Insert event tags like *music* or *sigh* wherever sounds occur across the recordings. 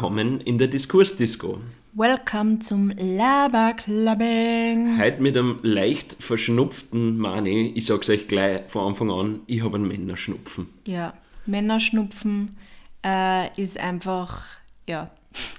Willkommen in der Diskursdisco. Welcome zum Laberclubbing. Heute mit einem leicht verschnupften Mani. Ich sag's euch gleich von Anfang an, ich habe einen Männerschnupfen. Ja, Männerschnupfen äh, ist einfach, ja,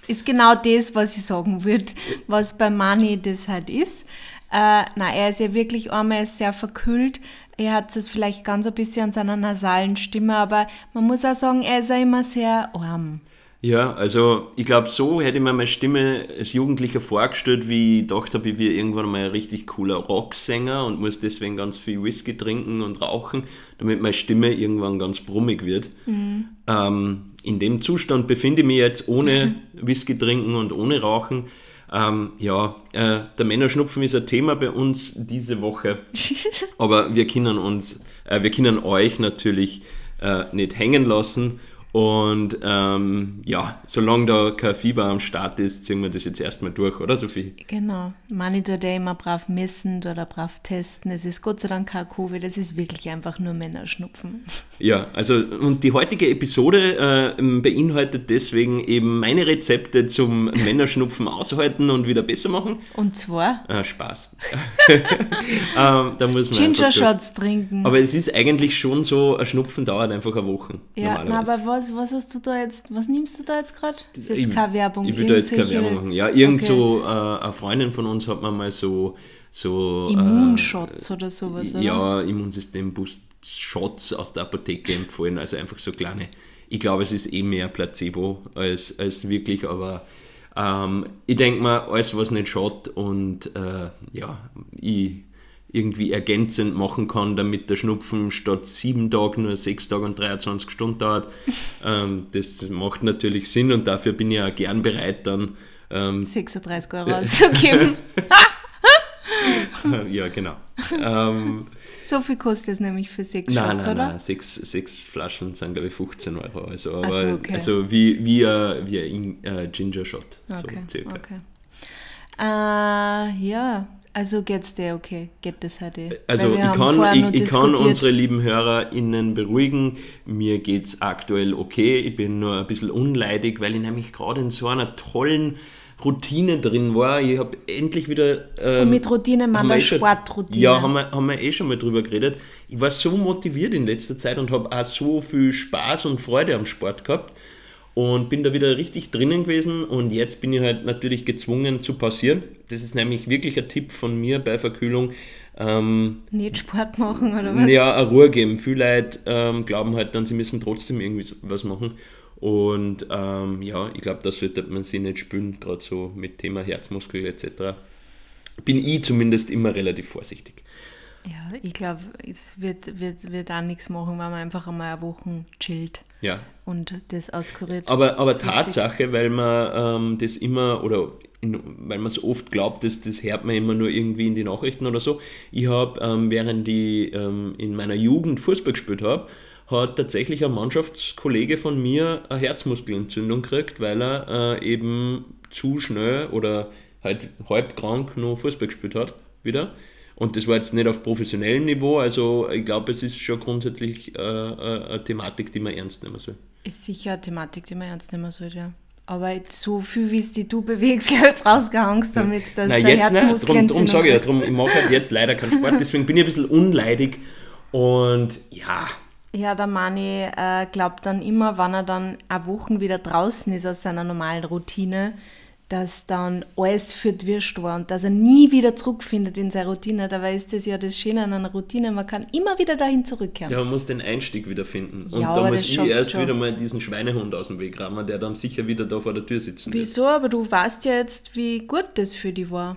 ist genau das, was ich sagen würde, was bei Mani das halt ist. Äh, na, er ist ja wirklich arm, er ist sehr verkühlt. Er hat es vielleicht ganz ein bisschen an seiner nasalen Stimme, aber man muss auch sagen, er ist ja immer sehr arm. Ja, also ich glaube, so hätte ich mir meine Stimme als Jugendlicher vorgestellt, wie ich dachte, ich wäre irgendwann mal ein richtig cooler Rocksänger und muss deswegen ganz viel Whisky trinken und rauchen, damit meine Stimme irgendwann ganz brummig wird. Mhm. Ähm, in dem Zustand befinde ich mich jetzt ohne *laughs* Whisky trinken und ohne Rauchen. Ähm, ja, äh, der Männerschnupfen ist ein Thema bei uns diese Woche, *laughs* aber wir können uns, äh, wir können euch natürlich äh, nicht hängen lassen und ähm, ja, solange da kein Fieber am Start ist, ziehen wir das jetzt erstmal durch, oder Sophie? Genau. Mani tut ja immer brav messen oder brav testen. Es ist Gott sei Dank kein Covid, es ist wirklich einfach nur Männerschnupfen. Ja, also und die heutige Episode äh, beinhaltet deswegen eben meine Rezepte zum Männerschnupfen *laughs* aushalten und wieder besser machen. Und zwar? Äh, Spaß. *laughs* *laughs* ähm, da muss man Ginger Shots trinken. Aber es ist eigentlich schon so, ein Schnupfen dauert einfach eine Woche. Ja, na, aber was was, was hast du da jetzt, was nimmst du da jetzt gerade? Das ist jetzt ich, keine Werbung. Ich will da jetzt keine Werbung machen. Ja, irgend okay. so, äh, eine Freundin von uns hat mir mal so, so Immunshots äh, oder sowas, oder? Ja, Immunsystem-Boost-Shots aus der Apotheke empfohlen, also einfach so kleine. Ich glaube, es ist eh mehr Placebo als, als wirklich, aber ähm, ich denke mal, alles was nicht schaut und äh, ja, ich irgendwie ergänzend machen kann, damit der Schnupfen statt sieben Tagen nur sechs Tage und 23 Stunden dauert. *laughs* ähm, das macht natürlich Sinn und dafür bin ich ja gern bereit, dann ähm, 36 Euro auszugeben. *laughs* ja, genau. Ähm, so viel kostet es nämlich für sechs nein, Shots, nein, oder? Nein, sechs, sechs Flaschen sind, glaube ich, 15 Euro. Also, aber, so, okay. also wie, wie, ein, wie ein äh, Ginger Shot, okay, so circa. Okay. Uh, ja, also geht's dir okay? Geht das halt eh? Also ich kann, ich, ich kann unsere lieben HörerInnen beruhigen, mir geht's aktuell okay. Ich bin nur ein bisschen unleidig, weil ich nämlich gerade in so einer tollen Routine drin war. Ich habe endlich wieder. Ähm, Und mit Routine meint man Sportroutine. Ja, haben wir, haben wir eh schon mal drüber geredet. Ich war so motiviert in letzter Zeit und habe auch so viel Spaß und Freude am Sport gehabt und bin da wieder richtig drinnen gewesen und jetzt bin ich halt natürlich gezwungen zu pausieren. Das ist nämlich wirklich ein Tipp von mir bei Verkühlung. Ähm, Nicht Sport machen oder was? Ja, eine Ruhe geben. Viele Leute ähm, glauben halt dann, sie müssen trotzdem irgendwie was machen. Und ähm, ja, ich glaube, das sollte man sich nicht spüren, gerade so mit Thema Herzmuskel etc. Bin ich zumindest immer relativ vorsichtig. Ja, ich glaube, es wird, wird, wird auch nichts machen, wenn man einfach einmal eine Woche chillt. Ja. Und das auskuriert. Aber, aber Tatsache, wichtig. weil man ähm, das immer oder in, weil man es oft glaubt, dass das hört man immer nur irgendwie in die Nachrichten oder so. Ich habe, ähm, während ich ähm, in meiner Jugend Fußball gespielt habe, hat tatsächlich ein Mannschaftskollege von mir eine Herzmuskelentzündung gekriegt, weil er äh, eben zu schnell oder halt halb krank nur Fußball gespielt hat wieder. Und das war jetzt nicht auf professionellem Niveau, also ich glaube, es ist schon grundsätzlich äh, äh, eine Thematik, die man ernst nehmen soll. Ist sicher eine Thematik, die man ernst nehmen soll, ja. Aber so viel, wie es die du bewegst, *laughs* glaube ich, brauchst keine Angst damit, dass Nein, der jetzt nicht. Darum, sage ich ja, drum, ich mache halt jetzt leider keinen Sport, *laughs* deswegen bin ich ein bisschen unleidig und ja. Ja, der Mani äh, glaubt dann immer, wenn er dann eine Woche wieder draußen ist aus seiner normalen Routine, dass dann alles für die Würst war und dass er nie wieder zurückfindet in seine Routine. Dabei ist das ja das Schöne an einer Routine, man kann immer wieder dahin zurückkehren. Ja, man muss den Einstieg wieder finden. Und ja, da muss ich erst schon. wieder mal diesen Schweinehund aus dem Weg rammen, der dann sicher wieder da vor der Tür sitzen wird. Wieso? Aber du weißt ja jetzt, wie gut das für dich war.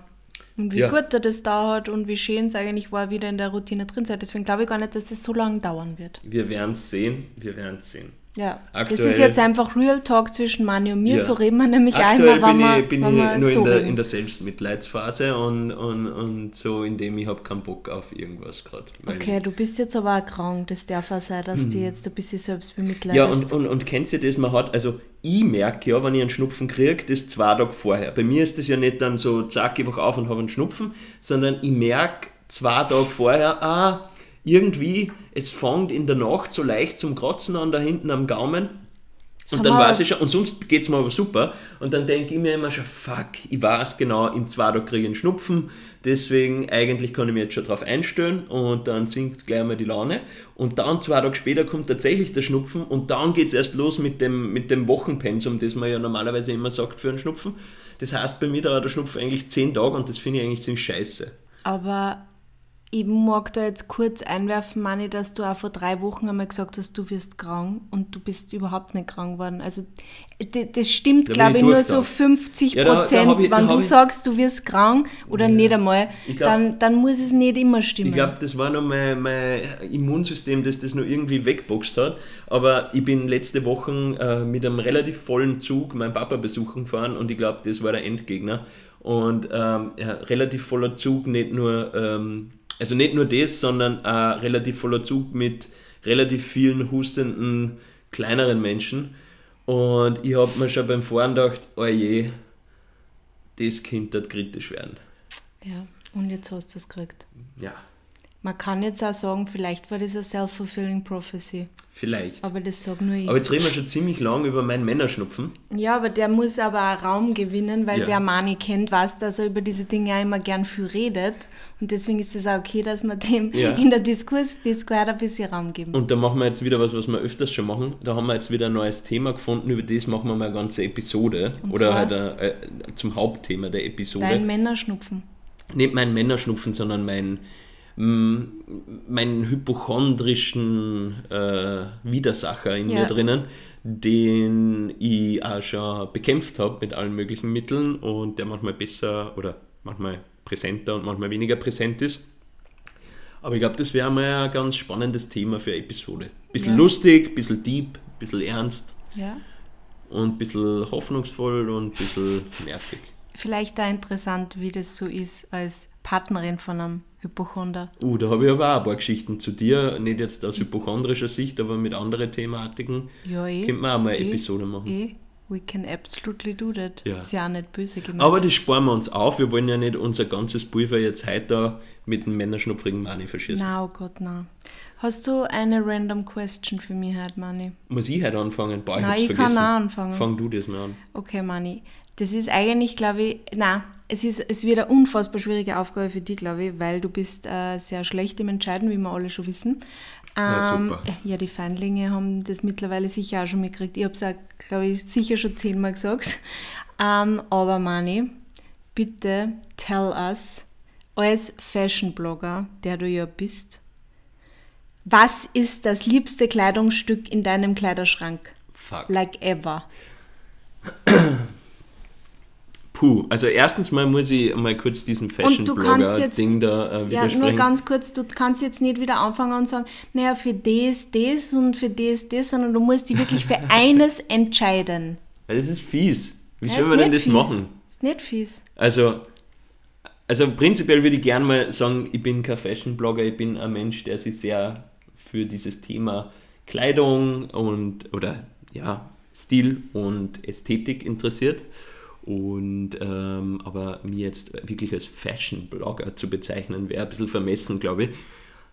Und wie ja. gut er das dauert und wie schön es eigentlich war, wieder in der Routine drin sein. Deswegen glaube ich gar nicht, dass das so lange dauern wird. Wir werden es sehen, wir werden es sehen. Ja, Aktuell, das ist jetzt einfach Real Talk zwischen Mani und mir, ja. so reden wir nämlich Aktuell einmal, wenn ich, bin wenn ich nur so in, der, in der Selbstmitleidsphase und, und, und so, indem ich habe keinen Bock auf irgendwas gerade. Okay, du bist jetzt aber auch krank, das darf auch sein, dass mhm. du jetzt ein bisschen selbst bemitleidest. Ja, und, und, und kennst du das, man hat, also ich merke ja, wenn ich einen Schnupfen kriege, das zwei Tage vorher. Bei mir ist das ja nicht dann so, zack, ich wach auf und habe einen Schnupfen, sondern ich merke zwei Tage vorher, ah, irgendwie, es fängt in der Nacht so leicht zum Kratzen an, da hinten am Gaumen. Und dann weiß ich schon, und sonst geht es mir aber super. Und dann denke ich mir immer schon, fuck, ich weiß genau, in zwei Tagen kriege ich einen Schnupfen. Deswegen, eigentlich kann ich mich jetzt schon drauf einstellen und dann sinkt gleich mal die Laune. Und dann, zwei Tage später, kommt tatsächlich der Schnupfen und dann geht es erst los mit dem, mit dem Wochenpensum, das man ja normalerweise immer sagt für einen Schnupfen. Das heißt, bei mir dauert der Schnupfen eigentlich zehn Tage und das finde ich eigentlich ziemlich scheiße. Aber ich mag da jetzt kurz einwerfen, Mani, dass du auch vor drei Wochen einmal gesagt hast, du wirst krank und du bist überhaupt nicht krank geworden. Also das stimmt, glaube ich, nur so 50 Prozent. Ja, Wenn du sagst, du wirst krank oder ja. nicht einmal, glaub, dann, dann muss es nicht immer stimmen. Ich glaube, das war noch mein, mein Immunsystem, das das noch irgendwie wegboxt hat. Aber ich bin letzte Woche äh, mit einem relativ vollen Zug meinen Papa besuchen gefahren und ich glaube, das war der Endgegner. Und ähm, ja, relativ voller Zug, nicht nur... Ähm, also nicht nur das, sondern ein relativ voller Zug mit relativ vielen hustenden kleineren Menschen. Und ich habe mir schon beim Fahren gedacht, oh je, das Kind wird kritisch werden. Ja, und jetzt hast du es gekriegt. Ja. Man kann jetzt auch sagen, vielleicht war das eine self-fulfilling prophecy. Vielleicht. Aber das sag nur ich. Aber jetzt reden wir schon ziemlich lang über meinen Männerschnupfen. Ja, aber der muss aber auch Raum gewinnen, weil ja. wer Mani kennt, weiß, dass er über diese Dinge auch immer gern viel redet. Und deswegen ist es auch okay, dass wir dem ja. in der Diskurs Discord ein bisschen Raum geben. Und da machen wir jetzt wieder was, was wir öfters schon machen. Da haben wir jetzt wieder ein neues Thema gefunden. Über das machen wir mal eine ganze Episode. Und Oder halt ein, äh, zum Hauptthema der Episode. Dein Männerschnupfen. Nicht mein Männerschnupfen, sondern mein meinen hypochondrischen äh, Widersacher in ja. mir drinnen, den ich auch schon bekämpft habe mit allen möglichen Mitteln und der manchmal besser oder manchmal präsenter und manchmal weniger präsent ist. Aber ich glaube, das wäre mal ein ganz spannendes Thema für eine Episode. Bisschen ja. lustig, bisschen deep, bisschen ernst. Ja. Und ein bisschen hoffnungsvoll und ein bisschen nervig. Vielleicht auch interessant, wie das so ist als Partnerin von einem Hypochonder. Uh, da habe ich aber auch ein paar Geschichten zu dir, nicht jetzt aus hypochondrischer Sicht, aber mit anderen Thematiken. Ja, eh. Könnte man auch mal eine eh, Episode machen. Eh. We can absolutely do that. Ja. Ist ja auch nicht böse gemeint. Aber das sparen wir uns auf. Wir wollen ja nicht unser ganzes Pulver jetzt heute mit dem Männerschnupfrigen Mani verschießen. Na, oh Gott, na. Hast du eine random question für mich heute, Mani? Muss ich heute anfangen? Boah, ich Nein, ich vergessen. kann auch anfangen. Fang du das mal an. Okay, Mani. Das ist eigentlich, glaube ich, na, es, ist, es wird eine unfassbar schwierige Aufgabe für dich, glaube ich, weil du bist äh, sehr schlecht im Entscheiden, wie wir alle schon wissen. Ähm, ja, die Feindlinge haben das mittlerweile sicher auch schon mitgekriegt. Ich habe es auch, glaube ich, sicher schon zehnmal gesagt. Ähm, aber Mani, bitte tell us, als Fashion-Blogger, der du ja bist, was ist das liebste Kleidungsstück in deinem Kleiderschrank? Fuck. Like ever. *clears throat* Puh, also erstens mal muss ich mal kurz diesen Fashion-Blogger-Ding da äh, Ja, nur ganz kurz, du kannst jetzt nicht wieder anfangen und sagen, naja, für das, das und für das, das, sondern du musst dich wirklich für *laughs* eines entscheiden. Das ist fies. Wie soll man denn das fies. machen? Das ist nicht fies. Also, also prinzipiell würde ich gerne mal sagen, ich bin kein Fashion-Blogger, ich bin ein Mensch, der sich sehr für dieses Thema Kleidung und oder ja, Stil und Ästhetik interessiert. Und ähm, aber mir jetzt wirklich als Fashion-Blogger zu bezeichnen, wäre ein bisschen vermessen, glaube ich.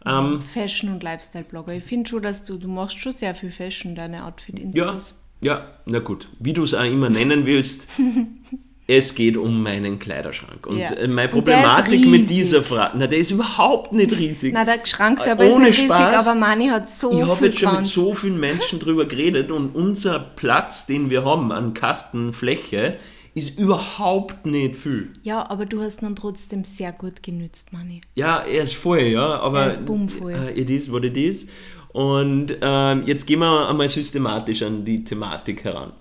Ähm, Fashion- und Lifestyle-Blogger. Ich finde schon, dass du, du machst schon sehr viel Fashion, deine Outfit-Instos. Ja, ja, na gut. Wie du es auch immer nennen willst, *laughs* es geht um meinen Kleiderschrank. Und ja. Äh, meine Problematik mit dieser Frage, na, der ist überhaupt nicht riesig. Na, der Schrank selber ist nicht Spaß, riesig, aber Mani hat so ich viel Ich habe jetzt schon mit so vielen Menschen drüber geredet und unser Platz, den wir haben an Kastenfläche, ist überhaupt nicht viel. Ja, aber du hast ihn trotzdem sehr gut genützt, Manni. Ja, er ist voll, ja, aber er ist bummvoll. Uh, it is what it is. Und uh, jetzt gehen wir einmal systematisch an die Thematik heran.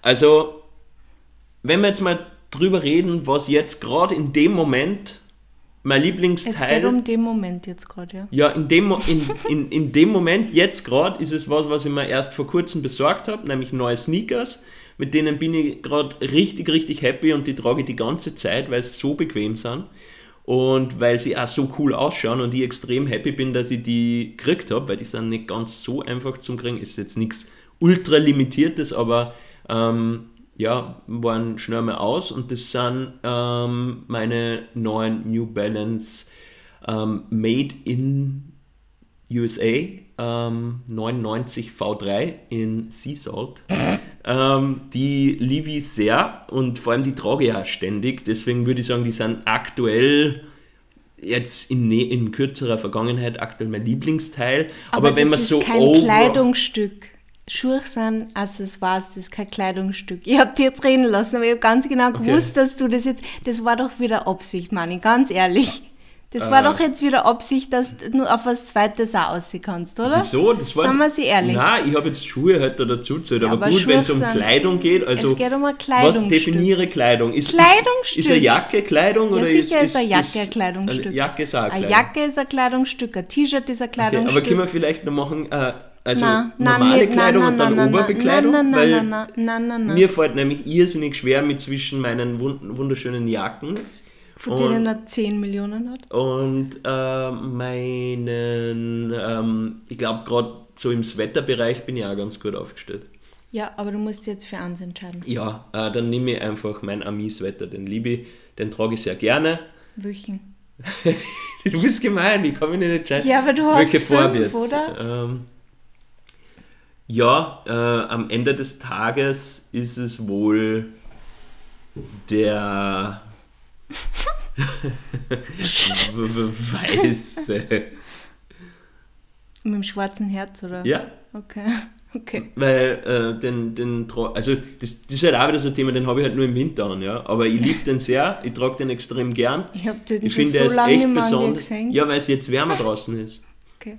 Also, wenn wir jetzt mal drüber reden, was jetzt gerade in dem Moment mein Lieblingsteil. Es geht um den Moment jetzt gerade, ja. Ja, in dem, in, in, in dem Moment, jetzt gerade, ist es was, was ich mir erst vor kurzem besorgt habe, nämlich neue Sneakers mit denen bin ich gerade richtig, richtig happy und die trage ich die ganze Zeit, weil sie so bequem sind und weil sie auch so cool ausschauen und ich extrem happy bin, dass ich die gekriegt habe, weil die sind nicht ganz so einfach zum kriegen. Ist jetzt nichts ultra limitiertes, aber ähm, ja, waren schnell mal aus und das sind ähm, meine neuen New Balance ähm, Made in USA ähm, 99 V3 in Sea Salt. *laughs* ähm, die liebe ich sehr und vor allem die trage ich auch ständig. Deswegen würde ich sagen, die sind aktuell jetzt in, nä- in kürzerer Vergangenheit aktuell mein Lieblingsteil. Aber, wenn man so kein over- Kleidungsstück. Schuhe sind Accessoires, das ist kein Kleidungsstück. Ich habe dir jetzt reden lassen, aber ich habe ganz genau gewusst, dass du das jetzt. Das war doch wieder Absicht, Manni, ganz ehrlich. Das war Äh. doch jetzt wieder Absicht, dass du nur auf was Zweites auch aussehen kannst, oder? Wieso? Das war, Sagen wir sie ehrlich. Nein, ich habe jetzt Schuhe halt da dazu gezählt. aber, aber gut, wenn es um Kleidung geht, also Es geht um ein was Kleidungsstück. definiere Kleidung? Ist, Kleidungsstück. Ist, ist eine Jacke Kleidung Ja, oder sicher ist, ist eine Jacke ein Kleidungsstück. Eine Jacke ist auch eine Eine Kleidung. Jacke ist ein Kleidungsstück, ein T-Shirt ist ein Okay, aber Kleidungsstück. können wir vielleicht noch machen, äh, also nein, normale nicht, Kleidung nein, und dann Oberbekleidung? Nein, nein, nein, nein, mir fällt nämlich irrsinnig schwer mit zwischen meinen wund wunderschönen Jacken Von denen er 10 Millionen hat. und äh, meinen, ähm, ich glaube gerade so im Sweaterbereich bin ich auch ganz gut aufgestellt. Ja, aber du musst jetzt für eins entscheiden. Ja, äh, dann nehme ich einfach meinen Ami-Sweater, den liebe ich, den trage ich sehr gerne. Welchen? *laughs* Du bist gemein, ich kann mich nicht entscheiden. Ja, aber du hast Welche Farbe fünf, jetzt? oder? Ähm, ja, äh, am Ende des Tages ist es wohl der *laughs* weiße. Mit dem schwarzen Herz, oder? Ja, Okay, *laughs* okay. weil äh, den, den also das, das ist halt auch wieder so ein Thema, den habe ich halt nur im Winter an, ja. Aber ich liebe den sehr, ich trage den extrem gern. Ich habe den Ich finde, so ist lange echt besonders. gesehen. Ja, weil es jetzt wärmer draußen ist. Okay.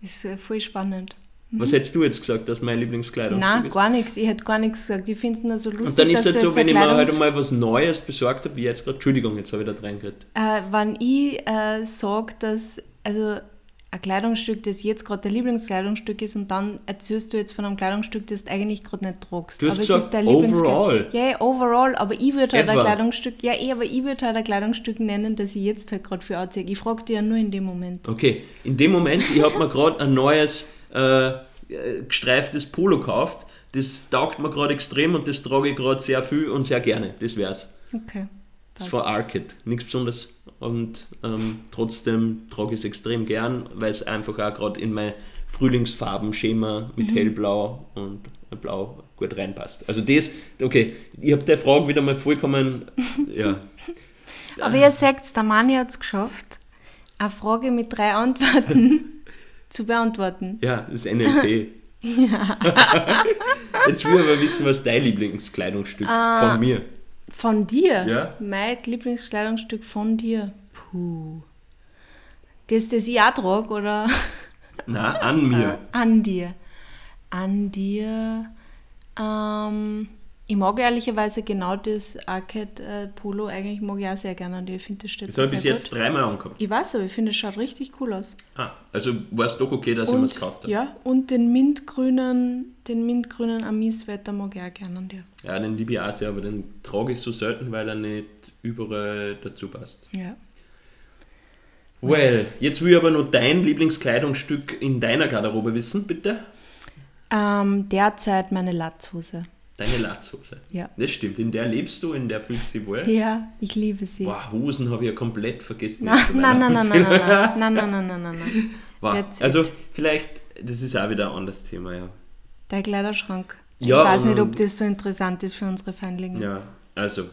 Ist äh, voll spannend. Was hättest du jetzt gesagt, dass mein Lieblingskleidungsstück Nein, ist? gar nichts. Ich hätte gar nichts gesagt. Ich finde es nur so lustig, Und dann ist es du so, wenn ich mir heute mal was Neues besorgt habe, wie jetzt gerade, Entschuldigung, jetzt habe ich da reingeredet. Äh, wenn ich äh, sage, dass also ein Kleidungsstück, das jetzt gerade dein Lieblingskleidungsstück ist und dann erzählst du jetzt von einem Kleidungsstück, das du eigentlich gerade nicht tragst. Du hast aber es gesagt, ist dein overall. Ja, ja, overall, aber ich würde halt ein Ever. Kleidungsstück, ja, eh, aber ich würde halt ein Kleidungsstück nennen, das ich jetzt halt gerade für anziehe. Ich frage dich ja nur in dem Moment. Okay, in dem Moment, ich habe mir gerade ein neues äh, äh, gestreiftes Polo gekauft. Das taugt mir gerade extrem und das trage ich gerade sehr viel und sehr gerne. Das wär's. Okay. Das passt. war Arcade, nichts Besonderes. Und ähm, trotzdem trage ich es extrem gern, weil es einfach auch gerade in mein Frühlingsfarbenschema mit hellblau und blau gut reinpasst. Also das, okay, ich habe der Frage wieder mal vollkommen, *laughs* ja, Aber ihr seht, der Mani hat es geschafft, eine Frage mit drei Antworten *laughs* zu beantworten. ja, das NLP. *laughs* Jetzt will ich aber wissen, was dein Lieblingskleidungsstück von mir. Von dir? Ja. Mein Lieblingskleidungsstück von dir? Puh. Das, das ich auch trage, oder *laughs* Na, an mir. an dir? An dir. Ähm, ich mag ehrlicherweise genau das Arcade äh, Polo, eigentlich mag ich auch sehr gerne an dir. Ich finde, das steht Das habe ich bis jetzt gut. dreimal angehabt. Ich weiß aber, ich finde, es schaut richtig cool aus. Ah, also war es doch okay, dass ich mir es gekauft habe. ja, und den mintgrünen, den mintgrünen Ami-Sweater mag ich auch gerne an dir. Ja, den liebe ich auch sehr, aber den trage ich so selten, weil er nicht überall dazu passt. Ja. Well, jetzt will ich aber noch dein Lieblingskleidungsstück in deiner Garderobe wissen, bitte. Ähm, derzeit meine Latzhose. Deine Latzhose. Ja. Das stimmt, in der lebst du, in der fühlst du dich wohl. Ja, ich liebe sie. Boah, Hosen habe ich ja komplett vergessen. Nein, nein, nein, nein, nein, nein, nein, nein, nein, nein, nein, Also vielleicht, das ist auch wieder ein anderes Thema, ja. Der Kleiderschrank. Ja, ich weiß nicht, ob und- das so interessant ist für unsere Feinlinge. Ja, also,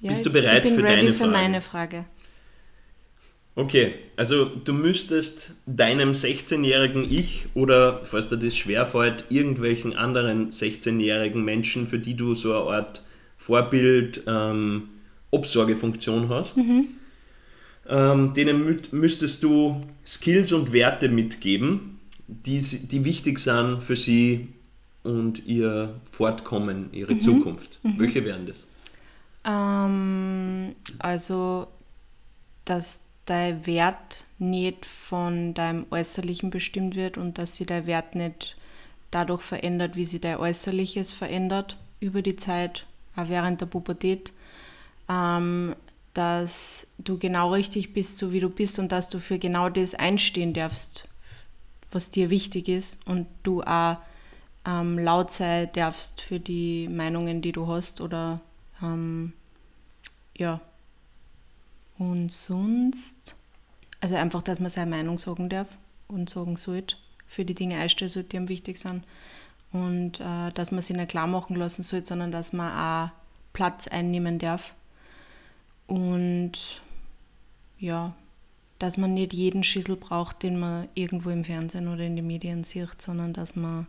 Ja, Bist du bereit ich bin für ready deine für Frage? meine Frage. Okay, also du müsstest deinem 16-jährigen Ich oder, falls dir das schwerfällt, irgendwelchen anderen 16-jährigen Menschen, für die du so eine Art Vorbild, ähm, Obsorgefunktion hast, ähm, denen mü müsstest du Skills und Werte mitgeben, die, die wichtig sind für sie und ihr Fortkommen, ihre Zukunft. Welche wären das? Ähm, also, dass dein Wert nicht von deinem Äußerlichen bestimmt wird und dass sich dein Wert nicht dadurch verändert, wie sich dein Äußerliches verändert über die Zeit, auch während der Pubertät. Ähm, dass du genau richtig bist, so wie du bist und dass du für genau das einstehen darfst, was dir wichtig ist und du auch ähm, laut sein darfst für die Meinungen, die du hast oder ähm, ja. Und sonst Also einfach, dass man seine Meinung sagen darf und sagen sollte, für die Dinge einstellen sollte, die ihm wichtig sind. Und äh, dass man sich nicht klar machen lassen sollte, sondern dass man auch Platz einnehmen darf. Und ja, dass man nicht jeden Schüssel braucht, den man irgendwo im Fernsehen oder in den Medien sieht, sondern dass man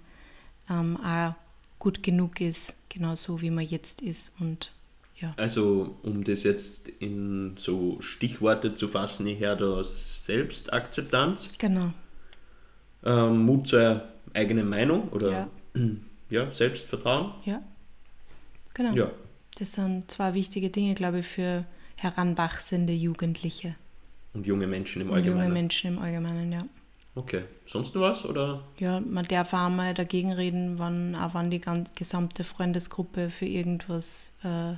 ähm, auch gut genug ist, genau so wie man jetzt ist. Und ja. Also, um das jetzt in so Stichworte zu fassen, ich höre da Selbstakzeptanz. Genau. Ähm, Mut zur eigenen Meinung oder Ja. *clears throat* ja, Selbstvertrauen. Ja. Genau. Ja. Das sind zwei wichtige Dinge, glaube ich, für heranwachsende Jugendliche Und junge Menschen im und junge Allgemeinen. Menschen im Allgemeinen, ja. Okay. Sonst noch was? Oder? Ja, man darf auch mal dagegen reden, wann, auch wenn die ganz, gesamte Freundesgruppe für irgendwas, äh,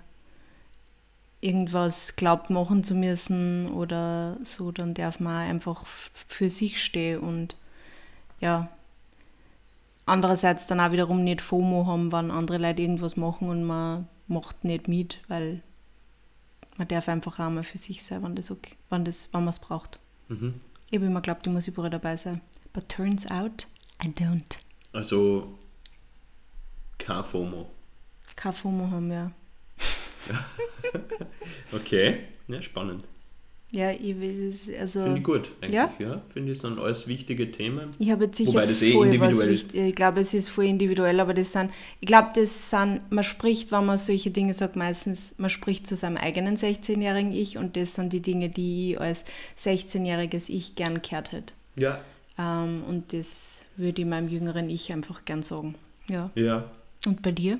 irgendwas glaubt machen zu müssen oder so, dann darf man einfach für sich stehen und ja, andererseits dann auch wiederum nicht FOMO haben, wenn andere Leute irgendwas machen und man macht nicht mit, weil man darf einfach auch mal für sich sein, wenn das okay, wenn das, wenn man es braucht. Mhm. Ich habe immer geglaubt, ich muss überall dabei sein. But turns out, I don't. Also kein FOMO. Kein FOMO haben, ja. *laughs* Okay. Ja, spannend. Ja, ich will es, also... Finde ich gut, eigentlich. Ja? Ja? Finde ich, sind alles wichtige Themen. Ich habe jetzt sicher Wobei das eh individuell- wichtig. Ich glaube, es ist voll individuell, aber das sind, ich glaube, das sind, man spricht, wenn man solche Dinge sagt, meistens, man spricht zu seinem eigenen 16-jährigen Ich und das sind die Dinge, die ich als 16-jähriges Ich gern gehört hätte. Ja. Ähm, und das würde ich meinem jüngeren Ich einfach gern sagen. Ja. Ja. Und bei dir?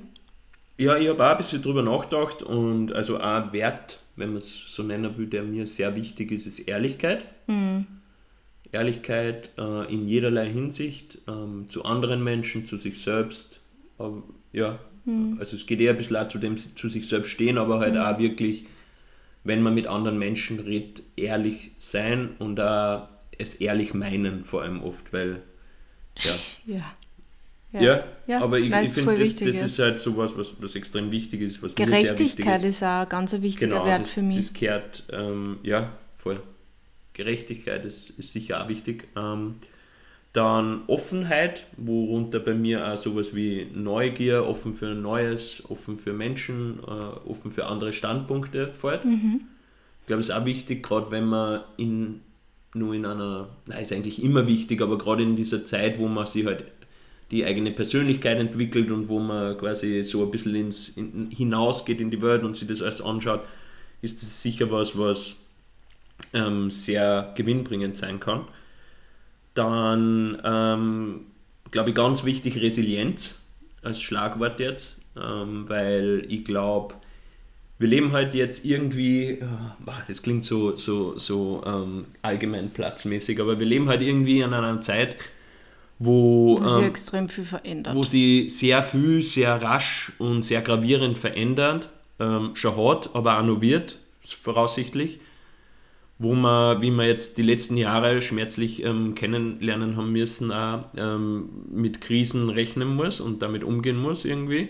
Ja, ich habe auch ein bisschen drüber nachgedacht und also ein Wert, wenn man es so nennen will, der mir sehr wichtig ist, ist Ehrlichkeit. Ehrlichkeit äh, in jederlei Hinsicht, ähm, zu anderen Menschen, zu sich selbst. Ähm, ja, also es geht eher ein bisschen auch zu dem zu sich selbst stehen, aber halt auch wirklich, wenn man mit anderen Menschen redet, ehrlich sein und auch es ehrlich meinen, vor allem oft, weil ja, *laughs* Ja. Ja, Ja, aber ich, nein, ich finde, das, das ist halt so was, was, extrem wichtig ist, was mir sehr wichtig Gerechtigkeit ist. ist auch ein ganz wichtiger Genau, Wert das, für mich. das kehrt, ähm, ja, voll. Gerechtigkeit ist, ist sicher auch wichtig. Ähm, dann Offenheit, worunter bei mir auch sowas wie Neugier, offen für Neues, offen für Menschen, äh, offen für andere Standpunkte fällt. Mhm. Ich glaube, es ist auch wichtig, gerade wenn man in, nur in einer, nein, ist eigentlich immer wichtig, aber gerade in dieser Zeit, wo man sich halt die eigene Persönlichkeit entwickelt und wo man quasi so ein bisschen ins, in, hinausgeht in die Welt und sich das alles anschaut, ist das sicher was, was ähm, sehr gewinnbringend sein kann. Dann, ähm, glaube ich, ganz wichtig Resilienz als Schlagwort jetzt, ähm, weil ich glaube, wir leben halt jetzt irgendwie, boah, das klingt so, so, so ähm, allgemein platzmäßig, aber wir leben halt irgendwie in einer Zeit, wo, ähm, extrem viel verändert. wo sie sehr viel, sehr rasch und sehr gravierend verändert, ähm, schon hat, aber auch noch wird, voraussichtlich, wo man, wie wir jetzt die letzten Jahre schmerzlich ähm, kennenlernen haben müssen, auch ähm, mit Krisen rechnen muss und damit umgehen muss irgendwie.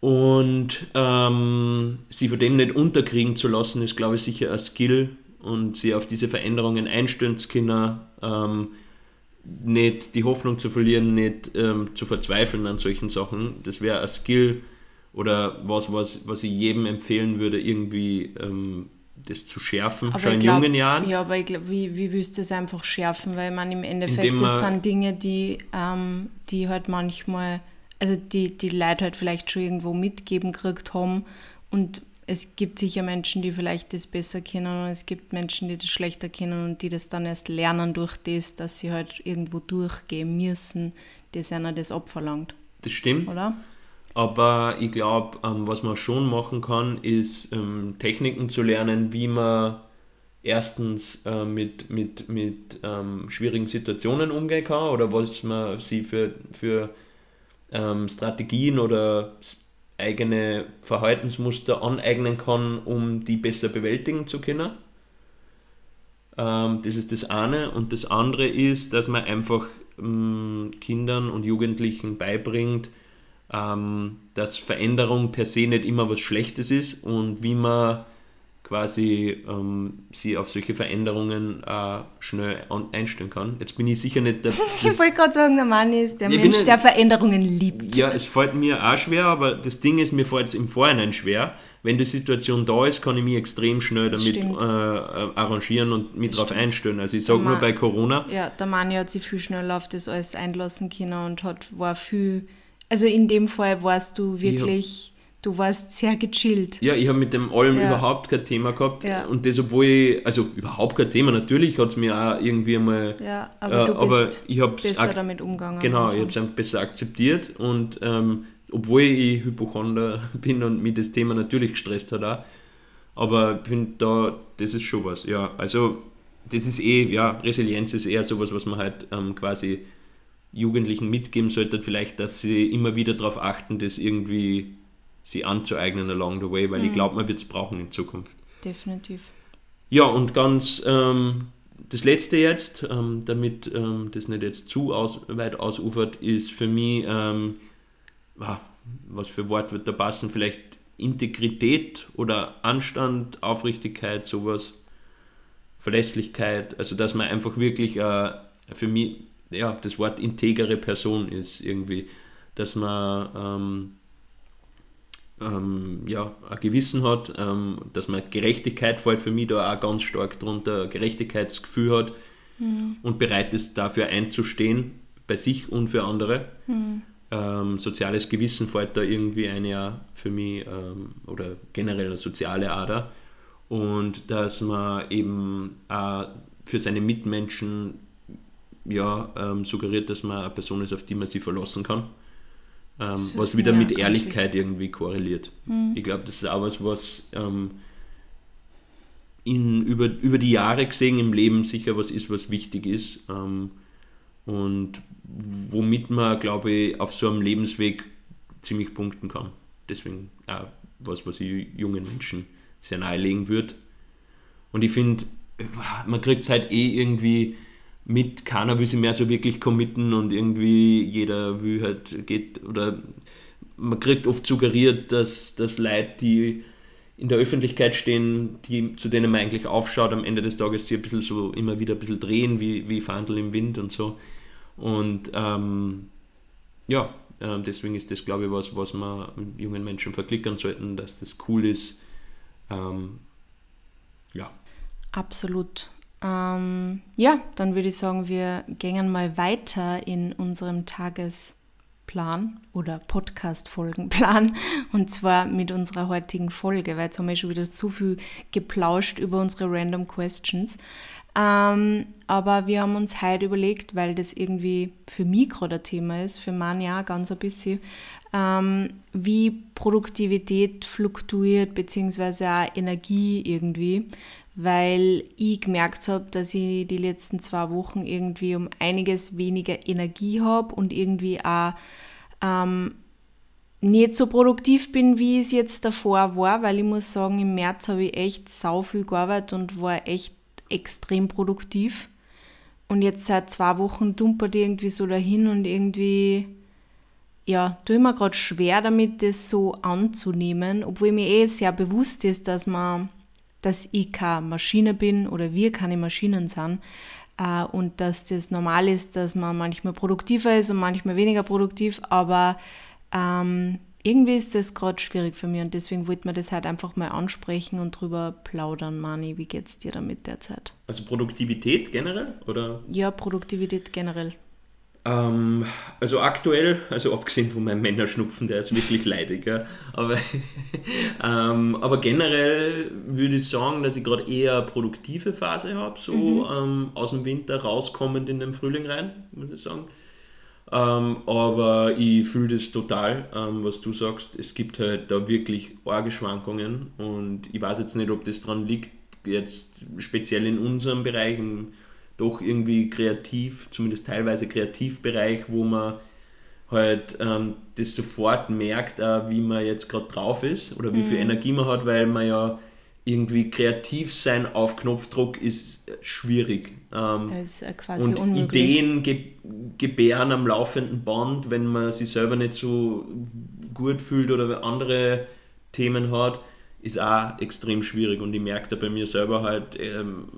Und ähm, sie von dem nicht unterkriegen zu lassen, ist, glaube ich, sicher ein Skill und sie auf diese Veränderungen einstellen zu können, ähm, nicht die Hoffnung zu verlieren, nicht ähm, zu verzweifeln an solchen Sachen. Das wäre ein Skill oder was, was, was ich jedem empfehlen würde, irgendwie ähm, das zu schärfen, Aber schon in glaub- jungen Jahren. Ja, aber ich glaube, wie, wie willst du es einfach schärfen? Weil man im Endeffekt, das sind Dinge, die, ähm, die halt manchmal, also die, die Leute halt vielleicht schon irgendwo mitgeben gekriegt haben und es gibt sicher Menschen, die vielleicht das besser kennen und es gibt Menschen, die das schlechter kennen und die das dann erst lernen durch das, dass sie halt irgendwo durchgehen müssen, das einer das abverlangt, Das stimmt. oder? Aber ich glaube, ähm, was man schon machen kann, ist ähm, Techniken zu lernen, wie man erstens äh, mit, mit, mit ähm, schwierigen Situationen umgehen kann oder was man sie für, für Strategien oder eigene Verhaltensmuster aneignen kann, um die besser bewältigen zu können. Ähm, das ist das eine. Und das andere ist, dass man einfach ähm, Kindern und Jugendlichen beibringt, ähm, dass Veränderung per se nicht immer was Schlechtes ist und wie man quasi ähm, sie auf solche Veränderungen äh, schnell einstellen kann. Jetzt bin ich sicher nicht der. *laughs* ich wollte gerade sagen, der Mann ist der Mensch, der Veränderungen liebt. Ja, es fällt mir auch schwer, aber das Ding ist, mir fällt es im Vorhinein schwer. Wenn die Situation da ist, kann ich mich extrem schnell das damit äh, arrangieren und mich darauf einstellen. Also ich sage nur bei Corona. Ja, der Mann hat sich viel schneller auf das alles einlassen können und hat, war viel. Also in dem Fall warst du wirklich Du warst sehr gechillt. Ja, ich habe mit dem allem ja. überhaupt kein Thema gehabt. Ja. Und das, obwohl ich, also überhaupt kein Thema, natürlich hat es mir auch irgendwie einmal. Ja, aber du äh, bist ich besser damit umgegangen. Genau, ich habe es einfach besser akzeptiert. Und ähm, obwohl ich Hypochonder *laughs* bin und mich das Thema natürlich gestresst hat auch. Aber ich finde da, das ist schon was. Ja, also das ist eh, ja, Resilienz ist eher sowas, was man halt ähm, quasi Jugendlichen mitgeben sollte, vielleicht, dass sie immer wieder darauf achten, das irgendwie sie anzueignen along the way, weil mhm. ich glaube, man wird es brauchen in Zukunft. Definitiv. Ja, und ganz ähm, das letzte jetzt, ähm, damit ähm, das nicht jetzt zu aus, weit ausufert, ist für mich, ähm, was für Wort wird da passen, vielleicht Integrität oder Anstand, Aufrichtigkeit, sowas, Verlässlichkeit, also dass man einfach wirklich äh, für mich, ja, das Wort integere Person ist irgendwie, dass man ähm, ja, ein Gewissen hat, ähm, dass man Gerechtigkeit fällt für mich da auch ganz stark drunter, Gerechtigkeitsgefühl hat mhm. und bereit ist dafür einzustehen, bei sich und für andere. Mhm. Ähm, soziales Gewissen fällt da irgendwie eine für mich ähm, oder generell eine soziale Ader und dass man eben auch für seine Mitmenschen ja, ähm, suggeriert, dass man eine Person ist, auf die man sich verlassen kann ähm, was wieder mit Ehrlichkeit irgendwie korreliert. Mhm. Ich glaube, das ist auch was, was ähm, in, über, über die Jahre gesehen im Leben sicher was ist, was wichtig ist ähm, und womit man, glaube ich, auf so einem Lebensweg ziemlich punkten kann. Deswegen auch was, was ich jungen Menschen sehr nahelegen würde. Und ich finde, man kriegt es halt eh irgendwie mit, keiner will sich mehr so wirklich committen und irgendwie jeder will halt, geht, oder man kriegt oft suggeriert, dass, dass Leute, die in der Öffentlichkeit stehen, die, zu denen man eigentlich aufschaut, am Ende des Tages sich ein bisschen so immer wieder ein bisschen drehen, wie, wie Fandel im Wind und so. Und ähm, ja, äh, deswegen ist das, glaube ich, was, was man jungen Menschen verklickern sollten, dass das cool ist. Ähm, ja. Absolut. Ähm, ja, dann würde ich sagen, wir gehen mal weiter in unserem Tagesplan oder Podcast-Folgenplan *laughs* und zwar mit unserer heutigen Folge, weil jetzt haben wir schon wieder so viel geplauscht über unsere Random Questions. Ähm, aber wir haben uns heute überlegt, weil das irgendwie für mich gerade Thema ist, für mein Jahr ganz ein bisschen, ähm, wie Produktivität fluktuiert, beziehungsweise auch Energie irgendwie weil ich gemerkt habe, dass ich die letzten zwei Wochen irgendwie um einiges weniger Energie habe und irgendwie auch ähm, nicht so produktiv bin, wie es jetzt davor war, weil ich muss sagen, im März habe ich echt sau viel gearbeitet und war echt extrem produktiv. Und jetzt seit zwei Wochen dumpert irgendwie so dahin und irgendwie, ja, tue ich mir gerade schwer damit, das so anzunehmen, obwohl mir eh sehr bewusst ist, dass man dass ich keine Maschine bin oder wir keine Maschinen sind äh, und dass das normal ist, dass man manchmal produktiver ist und manchmal weniger produktiv, aber ähm, irgendwie ist das gerade schwierig für mich und deswegen wollte man das halt einfach mal ansprechen und drüber plaudern. Mani, wie geht es dir damit derzeit? Also Produktivität generell? Oder? Ja, Produktivität generell. Ähm, also aktuell, also abgesehen von meinem Männerschnupfen, der ist wirklich leidig, ja. aber, *laughs* ähm, aber generell würde ich sagen, dass ich gerade eher eine produktive Phase habe, so mhm. ähm, aus dem Winter rauskommend in den Frühling rein, muss ich sagen. Ähm, aber ich fühle das total, ähm, was du sagst. Es gibt halt da wirklich arge Schwankungen und ich weiß jetzt nicht, ob das daran liegt, jetzt speziell in unserem Bereich, im doch irgendwie kreativ, zumindest teilweise Kreativbereich, wo man halt ähm, das sofort merkt, äh, wie man jetzt gerade drauf ist oder wie mhm. viel Energie man hat, weil man ja irgendwie kreativ sein auf Knopfdruck ist schwierig. Ähm, ist quasi und unmöglich. Ideen ge gebären am laufenden Band, wenn man sich selber nicht so gut fühlt oder andere Themen hat, ist auch extrem schwierig und ich merke da bei mir selber halt ähm,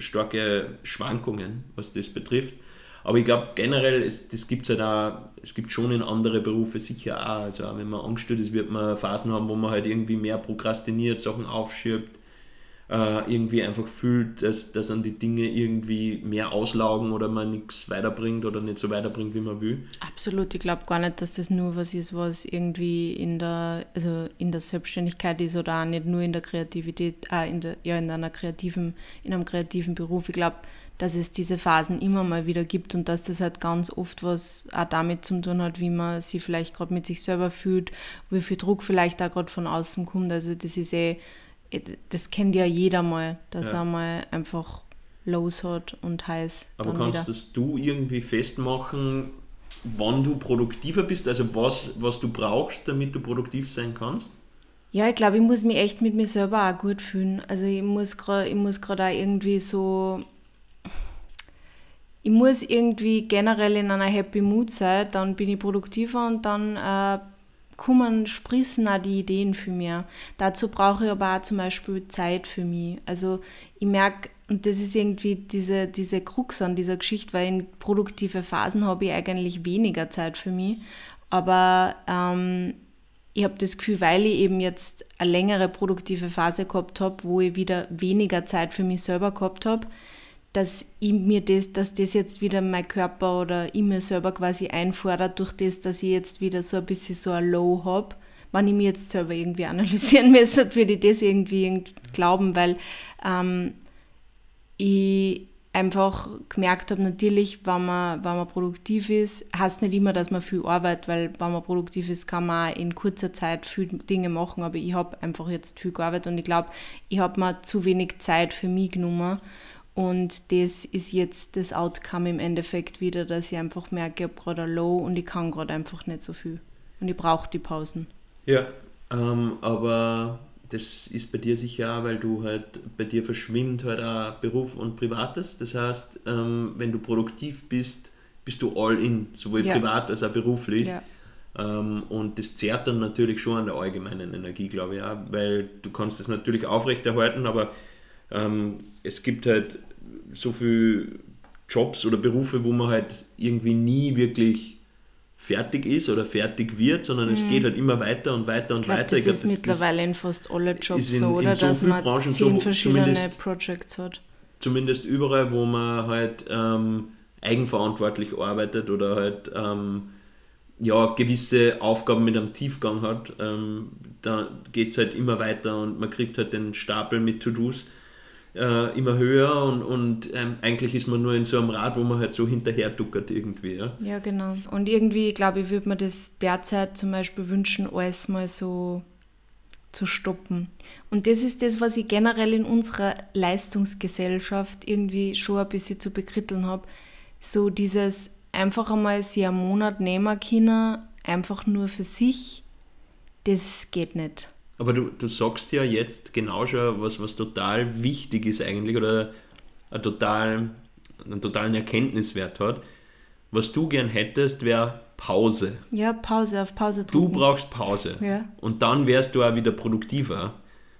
starke Schwankungen, was das betrifft. Aber ich glaube generell, es, das gibt's halt auch, es gibt schon in andere Berufe sicher auch. Also auch wenn man angestellt ist, wird man Phasen haben, wo man halt irgendwie mehr prokrastiniert, Sachen aufschiebt äh, irgendwie einfach fühlt, dass, dass an die Dinge irgendwie mehr auslaugen oder man nichts weiterbringt oder nicht so weiterbringt, wie man will. Absolut, ich glaube gar nicht, dass das nur was ist, was irgendwie in der, also in der Selbstständigkeit ist oder auch nicht nur in der Kreativität, äh, in der, ja, in einer kreativen, in einem kreativen Beruf. Ich glaube, dass es diese Phasen immer mal wieder gibt und dass das halt ganz oft was auch damit zu tun hat, wie man sich vielleicht gerade mit sich selber fühlt, wie viel Druck vielleicht auch gerade von außen kommt. Also das ist eh das kennt ja jeder mal, dass ja. er mal einfach Lows hat und heiß. Aber kannst wieder. du irgendwie festmachen, wann du produktiver bist? Also was, was du brauchst, damit du produktiv sein kannst? Ja, ich glaube, ich muss mich echt mit mir selber auch gut fühlen. Also ich muss gerade auch irgendwie so ich muss irgendwie generell in einer Happy Mood sein, dann bin ich produktiver und dann äh, kommen, sprießen auch die Ideen für mich. Dazu brauche ich aber auch zum Beispiel Zeit für mich. Also ich merke, und das ist irgendwie diese, diese Krux an dieser Geschichte, weil in produktive Phasen habe ich eigentlich weniger Zeit für mich. Aber ähm, ich habe das Gefühl, weil ich eben jetzt eine längere produktive Phase gehabt habe, wo ich wieder weniger Zeit für mich selber gehabt habe, dass ich mir das, dass das jetzt wieder mein Körper oder ich mir selber quasi einfordert, durch das, dass ich jetzt wieder so ein bisschen so ein Low habe. Wenn ich mir jetzt selber irgendwie analysieren *laughs* müsste, würde ich das irgendwie glauben, weil ähm, ich einfach gemerkt habe, natürlich, wenn man, wenn man produktiv ist, heißt nicht immer, dass man viel arbeitet, weil wenn man produktiv ist, kann man in kurzer Zeit viel Dinge machen, aber ich habe einfach jetzt viel gearbeitet und ich glaube, ich habe mir zu wenig Zeit für mich genommen und das ist jetzt das Outcome im Endeffekt wieder, dass ich einfach merke, ich habe gerade ein Low und ich kann gerade einfach nicht so viel. Und ich brauche die Pausen. Ja, ähm, aber das ist bei dir sicher auch, weil du halt, bei dir verschwimmt halt auch Beruf und Privates. Das heißt, ähm, wenn du produktiv bist, bist du all in, sowohl ja. privat als auch beruflich. Ja. Ähm, und das zerrt dann natürlich schon an der allgemeinen Energie, glaube ich, auch, weil du kannst das natürlich aufrechterhalten, aber ähm, es gibt halt so viele Jobs oder Berufe, wo man halt irgendwie nie wirklich fertig ist oder fertig wird, sondern mhm. es geht halt immer weiter und weiter und ich glaub, weiter. Das ich glaub, ist das mittlerweile in fast alle Jobs in, so, oder? So dass man Branchen zehn so, verschiedene Projects hat. Zumindest überall, wo man halt ähm, eigenverantwortlich arbeitet oder halt ähm, ja, gewisse Aufgaben mit einem Tiefgang hat, ähm, da geht es halt immer weiter und man kriegt halt den Stapel mit To-Dos äh, immer höher und, und ähm, eigentlich ist man nur in so einem Rad, wo man halt so hinterher duckert irgendwie. Ja, ja genau. Und irgendwie, glaube ich, würde man das derzeit zum Beispiel wünschen, alles mal so zu stoppen. Und das ist das, was ich generell in unserer Leistungsgesellschaft irgendwie schon ein bisschen zu bekritteln habe. So dieses einfach einmal sich einen Monat nehmen können, einfach nur für sich, das geht nicht. Aber du, du sagst ja jetzt genau schon was, was total wichtig ist eigentlich oder ein total, einen totalen Erkenntniswert hat. Was du gern hättest, wäre Pause. Ja, Pause, auf Pause drücken. Du brauchst Pause. Ja. Und dann wärst du auch wieder produktiver.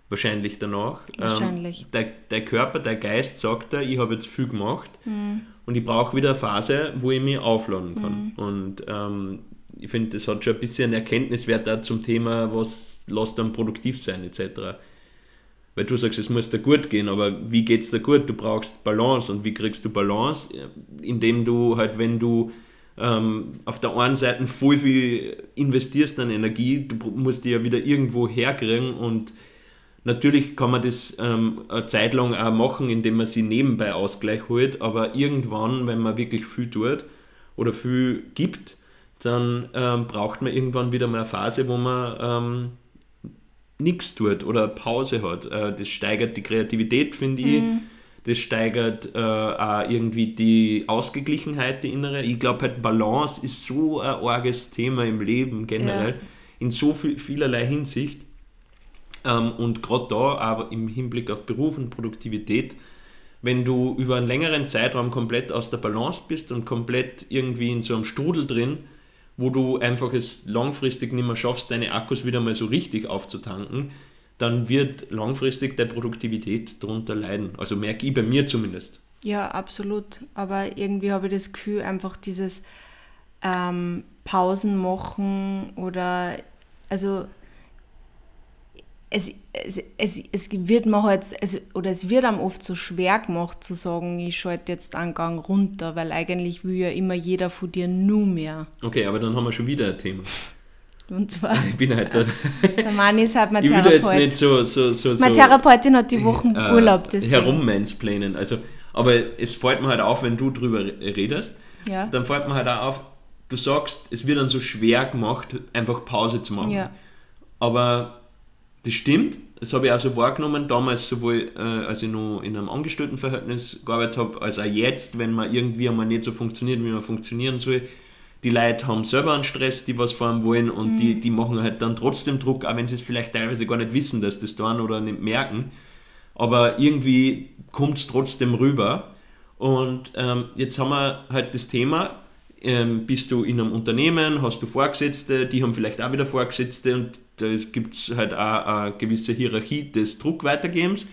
Wahrscheinlich danach. Wahrscheinlich. Ähm, der, der Körper, der Geist sagt da, ich habe jetzt viel gemacht mhm. und ich brauche wieder eine Phase, wo ich mich aufladen kann. Mhm. Und ähm, ich finde, das hat schon ein bisschen einen Erkenntniswert auch zum Thema, was lass dann produktiv sein etc. Weil du sagst, es muss dir gut gehen, aber wie geht es dir gut? Du brauchst Balance und wie kriegst du Balance? Indem du halt, wenn du ähm, auf der einen Seite voll viel investierst an Energie, du musst die ja wieder irgendwo herkriegen und natürlich kann man das ähm, eine Zeit lang auch machen, indem man sie nebenbei Ausgleich holt, aber irgendwann, wenn man wirklich viel tut oder viel gibt, dann ähm, braucht man irgendwann wieder mal eine Phase, wo man ähm, nichts tut oder Pause hat. Äh, das steigert die Kreativität, finde ich. Mhm. Das steigert äh, auch irgendwie die Ausgeglichenheit, die innere. Ich glaube halt, Balance ist so ein arges Thema im Leben generell, ja. in so viel, vielerlei Hinsicht. Ähm, und gerade da, aber im Hinblick auf Beruf und Produktivität, wenn du über einen längeren Zeitraum komplett aus der Balance bist und komplett irgendwie in so einem Strudel drin, wo du einfach es langfristig nicht mehr schaffst, deine Akkus wieder mal so richtig aufzutanken, dann wird langfristig der Produktivität darunter leiden. Also merke ich bei mir zumindest. Ja, absolut. Aber irgendwie habe ich das Gefühl, einfach dieses ähm, Pausen machen oder also es, es, es, es wird mir halt, es, oder es wird einem oft so schwer gemacht zu sagen, ich schalte jetzt einen Gang runter, weil eigentlich will ja immer jeder von dir nur mehr. Okay, aber dann haben wir schon wieder ein Thema. Und zwar, Ich bin halt dort. *laughs* der Mann ist halt mein Ich will da jetzt Therapeut. nicht so, so, so, so Meine Therapeutin hat die Wochen äh, Urlaub, deswegen. herummansplainen. Also, aber es fällt mir halt auf, wenn du drüber redest, Ja. dann fällt mir halt auch auf, du sagst, es wird dann so schwer gemacht, einfach Pause zu machen. Ja. Aber das stimmt, das habe ich auch so wahrgenommen, damals sowohl äh, als ich noch in einem Angestelltenverhältnis gearbeitet habe, als auch jetzt, wenn man irgendwie einmal nicht so funktioniert, wie man funktionieren soll. Die Leute haben selber einen Stress, die was fahren wollen und die, die machen halt dann trotzdem Druck, auch wenn sie es vielleicht teilweise gar nicht wissen, dass das tun oder nicht merken. Aber irgendwie kommt es trotzdem rüber. Und ähm, jetzt haben wir halt das Thema, ähm, bist du in einem Unternehmen, hast du Vorgesetzte, die haben vielleicht auch wieder Vorgesetzte und da gibt es halt auch eine gewisse Hierarchie des Druckweitergebens.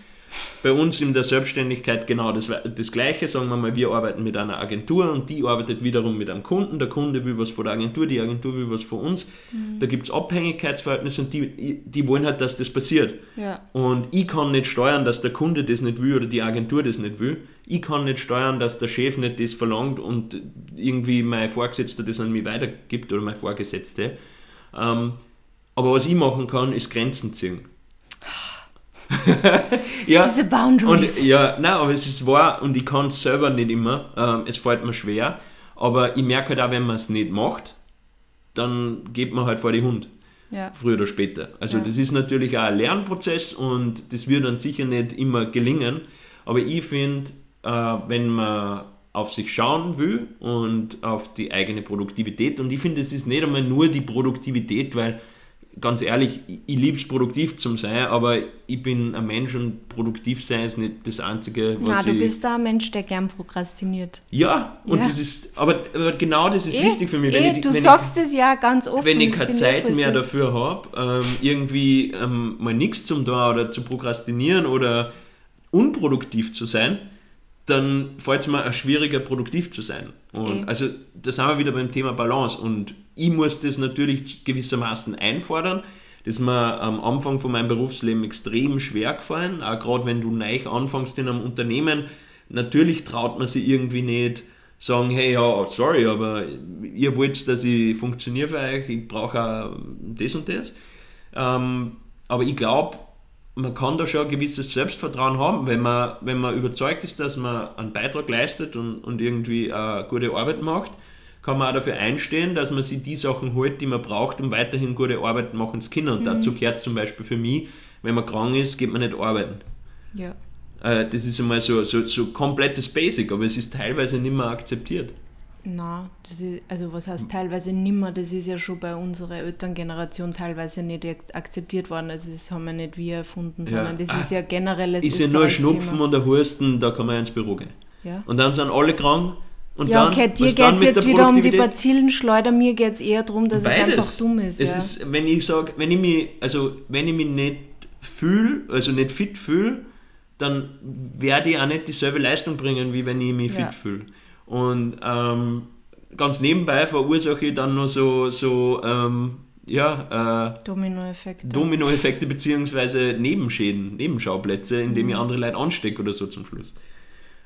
Bei uns in der Selbstständigkeit genau das, das Gleiche. Sagen wir mal, wir arbeiten mit einer Agentur und die arbeitet wiederum mit einem Kunden. Der Kunde will was von der Agentur, die Agentur will was von uns. Da gibt es Abhängigkeitsverhältnisse und die, die wollen halt, dass das passiert. Ja. Und ich kann nicht steuern, dass der Kunde das nicht will oder die Agentur das nicht will. Ich kann nicht steuern, dass der Chef nicht das verlangt und irgendwie mein Vorgesetzter das an mich weitergibt oder mein Vorgesetzte. Ähm, aber was ich machen kann, ist Grenzen ziehen. *laughs* ja, Diese Boundaries. und, ja, nein, aber es ist wahr und ich kann es selber nicht immer. Ähm, es fällt mir schwer. Aber ich merke halt auch, wenn man es nicht macht, dann geht man halt vor die Hund ja. früher oder später. Also Ja. das ist natürlich auch ein Lernprozess und das wird dann sicher nicht immer gelingen. Aber ich finde, äh, wenn man auf sich schauen will und auf die eigene Produktivität, und ich finde, es ist nicht einmal nur die Produktivität, weil ganz ehrlich, ich, ich liebe es produktiv zu sein, aber ich bin ein Mensch und produktiv sein ist nicht das Einzige, was du ich... bist da ein Mensch, der gern prokrastiniert. ja, und Ja. das ist, aber, aber genau das ist wichtig für mich. eh, ich- du ich- sagst es ja ganz offen. wenn ich keine Zeit voll mehr dafür habe, ähm, irgendwie ähm, mal nichts zum da oder zu prokrastinieren oder unproduktiv zu sein, dann fällt es mir auch schwieriger, produktiv zu sein. Und Eh. also da sind wir wieder beim Thema Balance. Und ich muss das natürlich gewissermaßen einfordern. Das ist mir am Anfang von meinem Berufsleben extrem schwer gefallen. Auch gerade wenn du neu anfängst in einem Unternehmen, natürlich traut man sich irgendwie nicht sagen, hey, ja, sorry, aber ihr wollt, dass ich funktioniere für euch, ich brauche auch das und das. Ähm, aber ich glaube, man kann da schon ein gewisses Selbstvertrauen haben, wenn man, wenn man überzeugt ist, dass man einen Beitrag leistet und, und irgendwie eine gute Arbeit macht, kann man auch dafür einstehen, dass man sich die Sachen holt, die man braucht, um weiterhin gute Arbeit machen zu können. Und dazu gehört zum Beispiel für mich, wenn man krank ist, geht man nicht arbeiten. Ja. Äh, das ist einmal so, so, so komplettes Basic, aber es ist teilweise nicht mehr akzeptiert. Na, das ist, also was heißt teilweise nimmer, das ist ja schon bei unserer Elterngeneration teilweise nicht ak- akzeptiert worden. Also das haben wir nicht wir erfunden, Ja. sondern das ist ja generelles ist ja nur ein. Schnupfen und ein Husten, da kann man ins Büro gehen. Ja. Und dann sind alle krank. Und Ja, dann, okay, dir geht es jetzt der wieder um die? Bazillenschleuder, mir geht es eher darum, dass Beides. es einfach dumm ist. Es ja. ist, wenn ich sage, wenn ich mich, also wenn ich mich nicht fühle, also nicht fit fühle, dann werde ich auch nicht dieselbe Leistung bringen, wie wenn ich mich Ja. fit fühle. Und ähm, ganz nebenbei verursache ich dann nur so, so ähm, ja, äh, Dominoeffekte. Dominoeffekte beziehungsweise Nebenschäden, Nebenschauplätze, indem Mhm. ich andere Leute anstecke oder so zum Schluss.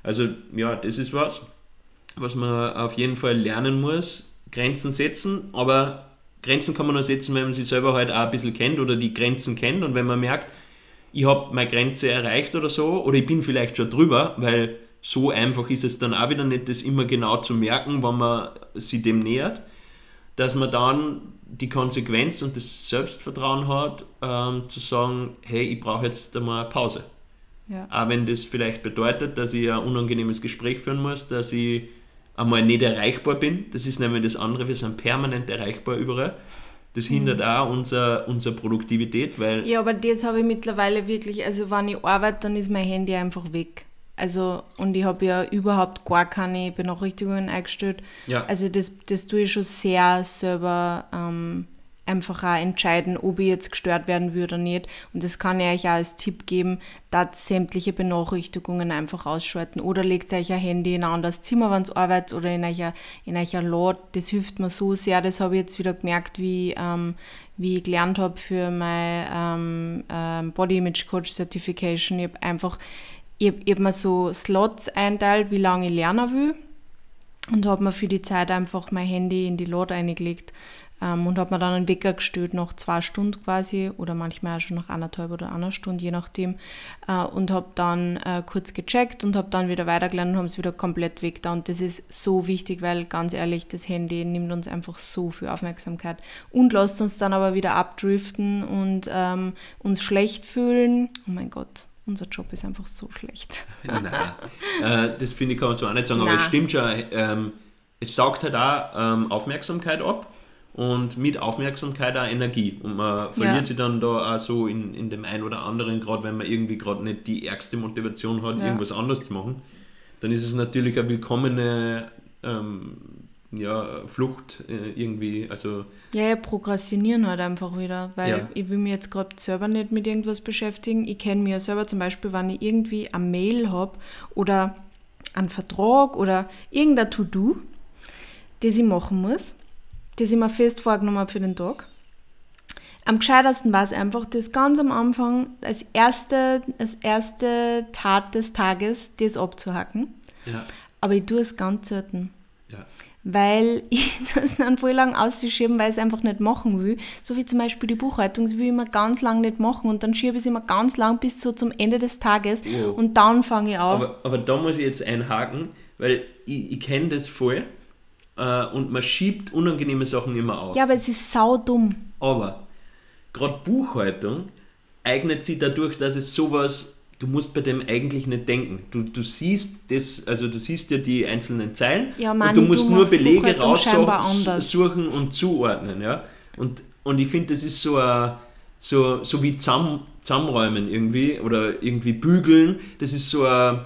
Also ja, das ist was, was man auf jeden Fall lernen muss. Grenzen setzen, aber Grenzen kann man nur setzen, wenn man sich selber halt auch ein bisschen kennt oder die Grenzen kennt und wenn man merkt, ich habe meine Grenze erreicht oder so, oder ich bin vielleicht schon drüber, weil so einfach ist es dann auch wieder nicht, das immer genau zu merken, wenn man sich dem nähert, dass man dann die Konsequenz und das Selbstvertrauen hat, ähm, zu sagen, hey, ich brauche jetzt einmal eine Pause. Ja. Auch wenn das vielleicht bedeutet, dass ich ein unangenehmes Gespräch führen muss, dass ich einmal nicht erreichbar bin. Das ist nämlich das andere, wir sind permanent erreichbar überall. Das hindert auch unsere, unsere Produktivität, weil Ja, aber das habe ich mittlerweile wirklich, also wenn ich arbeite, dann ist mein Handy einfach weg. Also, und ich habe ja überhaupt gar keine Benachrichtigungen eingestellt. Ja. Also das, das tue ich schon sehr selber ähm, einfach auch entscheiden, ob ich jetzt gestört werden würde oder nicht. Und das kann ich euch auch als Tipp geben, da sämtliche Benachrichtigungen einfach ausschalten. Oder legt euch ein Handy in ein anderes Zimmer, wenn ihr arbeitet, oder in euch in euch Lot. Das hilft mir so sehr. Das habe ich jetzt wieder gemerkt, wie, ähm, wie ich gelernt habe für meine ähm, ähm, Body Image Coach Certification. Ich habe einfach, ich habe hab mir so Slots einteilt, wie lange ich lernen will. Und habe mir für die Zeit einfach mein Handy in die Lot eingelegt ähm, und habe mir dann einen Wecker gestellt nach zwei Stunden quasi oder manchmal auch schon nach anderthalb oder einer Stunde, je nachdem. Äh, und habe dann äh, kurz gecheckt und habe dann wieder weitergelernt und habe es wieder komplett weg da. Und das ist so wichtig, weil ganz ehrlich, das Handy nimmt uns einfach so viel Aufmerksamkeit und lässt uns dann aber wieder abdriften und ähm, uns schlecht fühlen. Oh mein Gott unser Job ist einfach so schlecht. *laughs* Nein, äh, das finde ich kann man so auch nicht sagen, Nein. aber es stimmt schon, ähm, es saugt halt auch ähm, Aufmerksamkeit ab und mit Aufmerksamkeit auch Energie. Und man verliert ja. sich dann da auch so in, in dem einen oder anderen, gerade wenn man irgendwie gerade nicht die ärgste Motivation hat, ja. irgendwas anderes zu machen, dann ist es natürlich eine willkommene ähm, ja, Flucht äh, irgendwie. Also ja, ja, prokrastinieren halt einfach wieder, weil ja. ich will mich jetzt gerade selber nicht mit irgendwas beschäftigen. Ich kenne mich ja selber zum Beispiel, wenn ich irgendwie eine Mail habe oder einen Vertrag oder irgendein To-Do, das ich machen muss das ich mir fest vorgenommen habe für den Tag. Am gescheitersten war es einfach, das ganz am Anfang als erste, als erste Tat des Tages, das abzuhacken. Ja. Aber ich tue es ganz selten. Weil *laughs* ich das dann voll lang ausschieben, weil ich es einfach nicht machen will. So wie zum Beispiel die Buchhaltung, das will ich immer ganz lang nicht machen und dann schiebe ich es immer ganz lang bis so zum Ende des Tages wow. und dann fange ich an. Aber, aber da muss ich jetzt einhaken, weil ich, ich kenne das voll äh, und man schiebt unangenehme Sachen immer auf. Ja, aber es ist saudumm. Aber gerade Buchhaltung eignet sich dadurch, dass es sowas, du musst bei dem eigentlich nicht denken. Du, du siehst das, also du siehst ja die einzelnen Zeilen ja, Manni, und du musst du nur Belege raussuchen und zuordnen. Ja? Und, und ich finde, das ist so, a, so, so wie zusammen, zusammenräumen irgendwie oder irgendwie bügeln. Das ist so eine,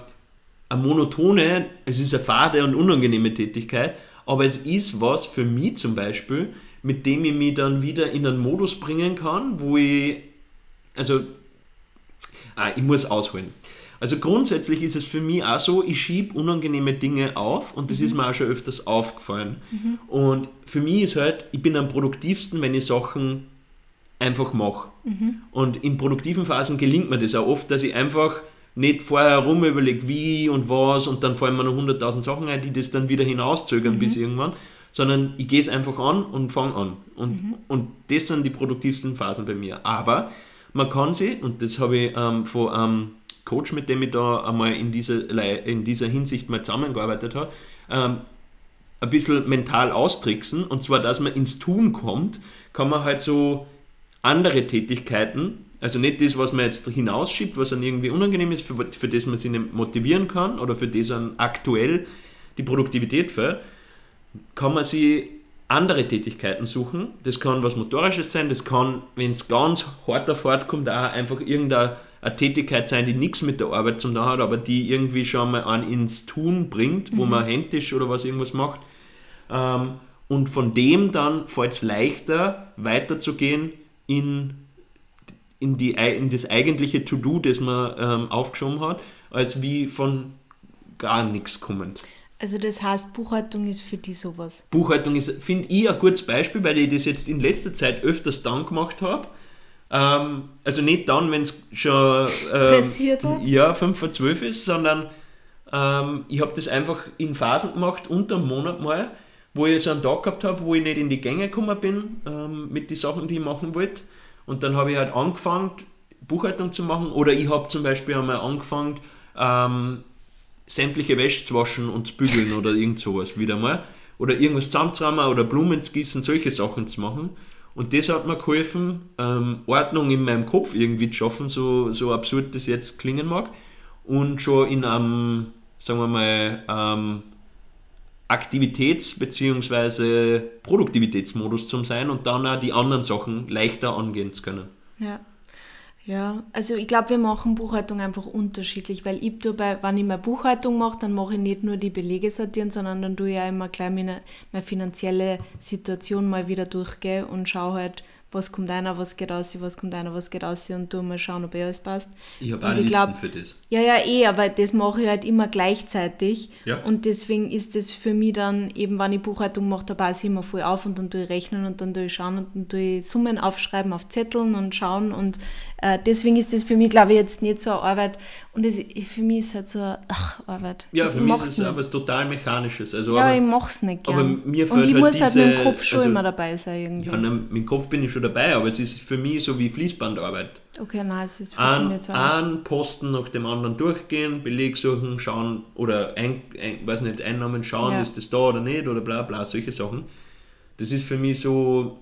eine monotone, es ist eine fade und unangenehme Tätigkeit aber es ist was für mich zum Beispiel, mit dem ich mich dann wieder in einen Modus bringen kann, wo ich, also, ah, ich muss ausholen. Also grundsätzlich ist es für mich auch so, ich schiebe unangenehme Dinge auf und das mhm. ist mir auch schon öfters aufgefallen. Mhm. Und für mich ist halt, ich bin am produktivsten, wenn ich Sachen einfach mache. Mhm. Und in produktiven Phasen gelingt mir das auch oft, dass ich einfach nicht vorher rum überlegt, wie und was und dann fallen mir noch 100.000 Sachen ein, die das dann wieder hinauszögern mhm. bis irgendwann, sondern ich gehe es einfach an und fange an. Und, mhm. und das sind die produktivsten Phasen bei mir. Aber man kann sie, und das habe ich ähm, von einem Coach, mit dem ich da einmal in dieser, in dieser Hinsicht mal zusammengearbeitet habe, ähm, ein bisschen mental austricksen. Und zwar, dass man ins Tun kommt, kann man halt so andere Tätigkeiten also nicht das, was man jetzt hinausschiebt, was dann irgendwie unangenehm ist, für, für das man sich nicht motivieren kann oder für das dann aktuell die Produktivität fällt, kann man sich andere Tätigkeiten suchen. Das kann was Motorisches sein, das kann, wenn es ganz hart hart kommt, auch einfach irgendeine Tätigkeit sein, die nichts mit der Arbeit zu tun hat, aber die irgendwie schon mal an ins Tun bringt, wo mhm. man händisch oder was irgendwas macht. Ähm, und von dem dann fällt es leichter, weiterzugehen in in, die, in das eigentliche To-Do, das man ähm, aufgeschoben hat, als wie von gar nichts kommend. Also das heißt, Buchhaltung ist für die sowas? Buchhaltung ist, finde ich, ein gutes Beispiel, weil ich das jetzt in letzter Zeit öfters dann gemacht habe. Ähm, also nicht dann, wenn es schon ähm, ja, 5 vor 12 ist, sondern ähm, ich habe das einfach in Phasen gemacht, unter einem Monat mal, wo ich so einen Tag gehabt habe, wo ich nicht in die Gänge gekommen bin ähm, mit den Sachen, die ich machen wollte. Und dann habe ich halt angefangen, Buchhaltung zu machen. Oder ich habe zum Beispiel einmal angefangen, ähm, sämtliche Wäsche zu waschen und zu bügeln oder irgend sowas wieder mal. Oder irgendwas zusammenzuräumen oder Blumen zu gießen, solche Sachen zu machen. Und das hat mir geholfen, ähm, Ordnung in meinem Kopf irgendwie zu schaffen, so, so absurd das jetzt klingen mag. Und schon in einem, sagen wir mal, ähm, Aktivitäts- bzw. Produktivitätsmodus zu sein und dann auch die anderen Sachen leichter angehen zu können. Ja. Ja, also ich glaube, wir machen Buchhaltung einfach unterschiedlich, weil ich dabei, wenn ich meine Buchhaltung mache, dann mache ich nicht nur die Belege sortieren, sondern dann tue ich ja immer gleich meine, meine finanzielle Situation mal wieder durchgehen und schaue halt, was kommt einer, was geht aus, was kommt einer, was geht aus und du mal schauen, ob eh alles passt. Ich habe auch Listen glaub- für das. Ja, ja, eh, aber das mache ich halt immer gleichzeitig. Ja. Und deswegen ist das für mich dann, eben wenn ich Buchhaltung mache, da passe ich immer voll auf und dann tue ich rechnen und dann tue ich schauen und dann tue ich Summen aufschreiben auf Zetteln und schauen. Und äh, deswegen ist das für mich, glaube ich, jetzt nicht so eine Arbeit. Und es, für mich ist es halt so eine ach, Arbeit. Ja, Also für ich mich ist es aber total Mechanisches. Also, Ja, aber, ich mache es nicht aber gern. mir und ich halt muss halt mit dem diese- Kopf schon also- immer dabei sein irgendwie. ja, nein, mit dem Kopf bin ich schon dabei, aber es ist für mich so wie Fließbandarbeit. okay, nein, es ist, Ein, nicht so an. einen Posten nach dem anderen durchgehen, Beleg suchen, schauen oder ein, ein, weiß nicht, Einnahmen schauen, Ja. ist das da oder nicht oder bla bla, solche Sachen. Das ist für mich so,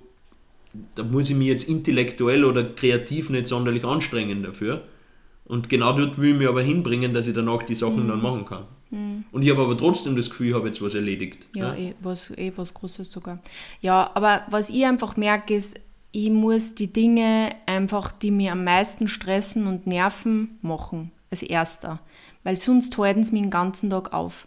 da muss ich mich jetzt intellektuell oder kreativ nicht sonderlich anstrengen dafür. Und genau dort will ich mich aber hinbringen, dass ich danach die Sachen Mhm. dann machen kann. Und ich habe aber trotzdem das Gefühl, ich habe jetzt was erledigt. Ja, ne? eh, was, eh was Großes sogar. Ja, aber was ich einfach merke, ist, ich muss die Dinge einfach, die mir am meisten stressen und nerven, machen. Als erster. Weil sonst halten sie mich den ganzen Tag auf.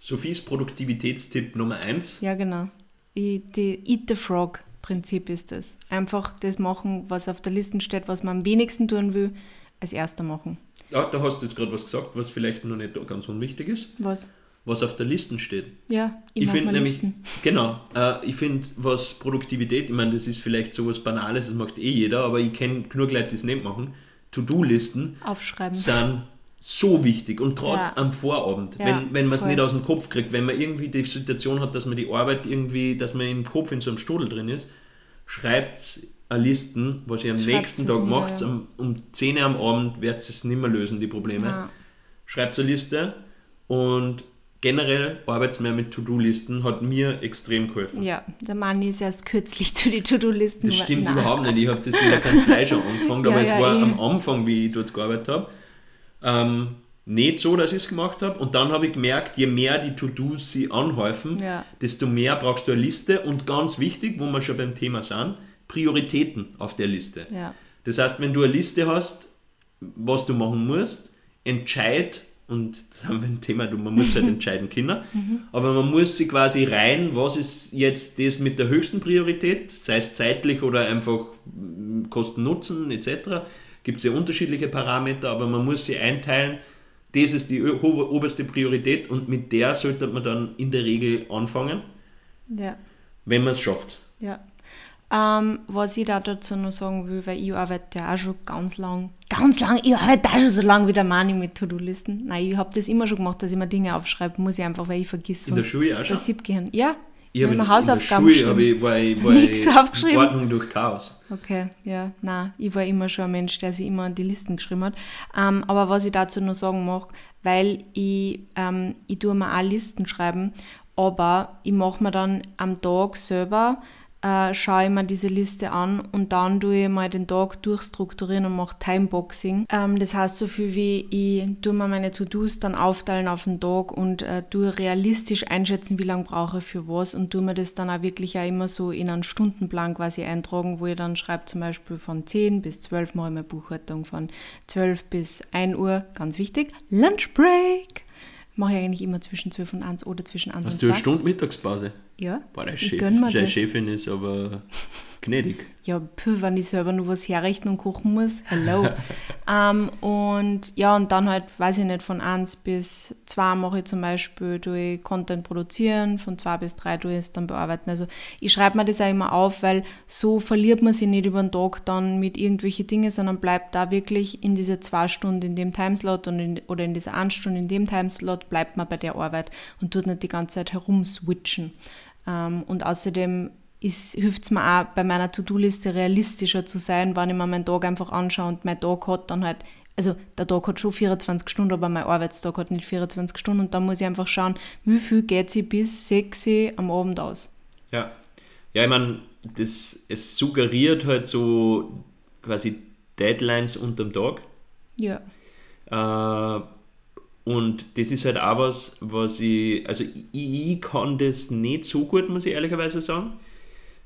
Sophies Produktivitätstipp Nummer 1. Ja, genau. Ich, die Eat the Frog Prinzip ist das. Einfach das machen, was auf der Liste steht, was man am wenigsten tun will, als erster machen. Ja, da hast du jetzt gerade was gesagt, was vielleicht noch nicht ganz unwichtig ist. Was? Was auf der Liste steht. Ja, ich, Ich finde nämlich, Listen. *laughs* genau, äh, ich finde, was Produktivität, ich meine, das ist vielleicht sowas Banales, das macht eh jeder, aber ich kenne genug Leute, die es nicht machen. To-Do-Listen Aufschreiben. sind so wichtig und gerade Ja. am Vorabend, Ja, wenn, wenn man es nicht aus dem Kopf kriegt, wenn man irgendwie die Situation hat, dass man die Arbeit irgendwie, dass man im Kopf in so einem Strudel drin ist, schreibt eine Listen, was ihr am Schreibt's nächsten Tag macht, ja. um, um 10 Uhr am Abend werdet ihr es nicht mehr lösen, die Probleme. Schreibt eine Liste und generell arbeitet mehr mit To-Do-Listen, hat mir extrem geholfen. Ja, der Mann ist erst kürzlich *laughs* zu den To-Do-Listen. Das stimmt Nein. überhaupt nicht. Ich habe das in der Kanzlei schon angefangen, *laughs* Ja, aber es ja, war eh. am Anfang, wie ich dort gearbeitet habe, ähm, nicht so, dass ich es gemacht habe. Und dann habe ich gemerkt, je mehr die To-Dos sie anhäufen, Ja. desto mehr brauchst du eine Liste. Und ganz wichtig, wo wir schon beim Thema sind, Prioritäten auf der Liste. Das heißt, wenn du eine Liste hast, was du machen musst, entscheid, und das haben wir ein Thema, man muss halt *laughs* entscheiden können, aber man muss sich quasi rein, was ist jetzt das mit der höchsten Priorität, sei es zeitlich oder einfach mm, Kosten-Nutzen etc. Gibt es ja unterschiedliche Parameter, aber man muss sie einteilen, das ist die oberste Priorität und mit der sollte man dann in der Regel anfangen, Ja. wenn man es schafft. Ja. Ähm, was ich da dazu noch sagen will, weil ich arbeite ja auch schon ganz lang, ganz lang, ich arbeite auch schon so lange wie der Mani mit To-Do-Listen. Nein, ich habe das immer schon gemacht, dass ich mir Dinge aufschreibe, muss ich einfach, weil ich vergesse In der Schule auch schon? Siebgehirn. Ja, Ich habe mir Hausaufgaben in der Schule geschrieben. ich, war ich, *laughs* war ich aufgeschrieben? Ordnung durch Chaos. Okay, ja, nein, ich war immer schon ein Mensch, der sich immer an die Listen geschrieben hat. Ähm, aber was ich dazu noch sagen mag, weil ich, ähm, ich tue mir auch Listen schreiben, aber ich mache mir dann am Tag selber, äh, schaue ich mir diese Liste an und dann tue ich mal den Tag durchstrukturieren und mache Timeboxing. Ähm, das heißt so viel wie, ich tue mir meine To-Dos dann aufteilen auf den Tag und äh, tue realistisch einschätzen, wie lange brauche ich für was und tue mir das dann auch wirklich auch immer so in einen Stundenplan quasi eintragen, wo ich dann schreibe zum Beispiel von 10 bis 12 mache ich meine Buchhaltung, von 12 bis 1 Uhr, ganz wichtig, Lunch Break. Mache ich eigentlich immer zwischen 12 und 1 oder zwischen 1 Hast und du 2. eine Stunde Mittagspause? Ja, Boah, der ich Chef, gönn mir der das. Chefin ist aber gnädig. Ja, pö, wenn ich selber nur was herrichten und kochen muss. Hello. *laughs* ähm, und ja, und dann halt, weiß ich nicht, von 1 bis 2 mache ich zum Beispiel, tue ich Content produzieren, von 2 bis 3 tue ich es dann bearbeiten. Also ich schreibe mir das auch immer auf, weil so verliert man sich nicht über den Tag dann mit irgendwelchen Dingen, sondern bleibt da wirklich in diese zwei Stunden in dem Timeslot und in, oder in dieser 1 Stunde in dem Timeslot, bleibt man bei der Arbeit und tut nicht die ganze Zeit herumswitchen. Ähm, und außerdem hilft es mir auch bei meiner To-Do-Liste realistischer zu sein, wenn ich mir meinen Tag einfach anschaue und mein Tag hat dann halt, also der Tag hat schon 24 Stunden, aber mein Arbeitstag hat nicht 24 Stunden und dann muss ich einfach schauen, wie viel geht sie bis 6 Uhr am Abend aus. Ja. Ja, ich meine, das, es suggeriert halt so quasi Deadlines unterm Tag. Ja. Äh, und das ist halt auch was, was ich, also ich, ich kann das nicht so gut, muss ich ehrlicherweise sagen,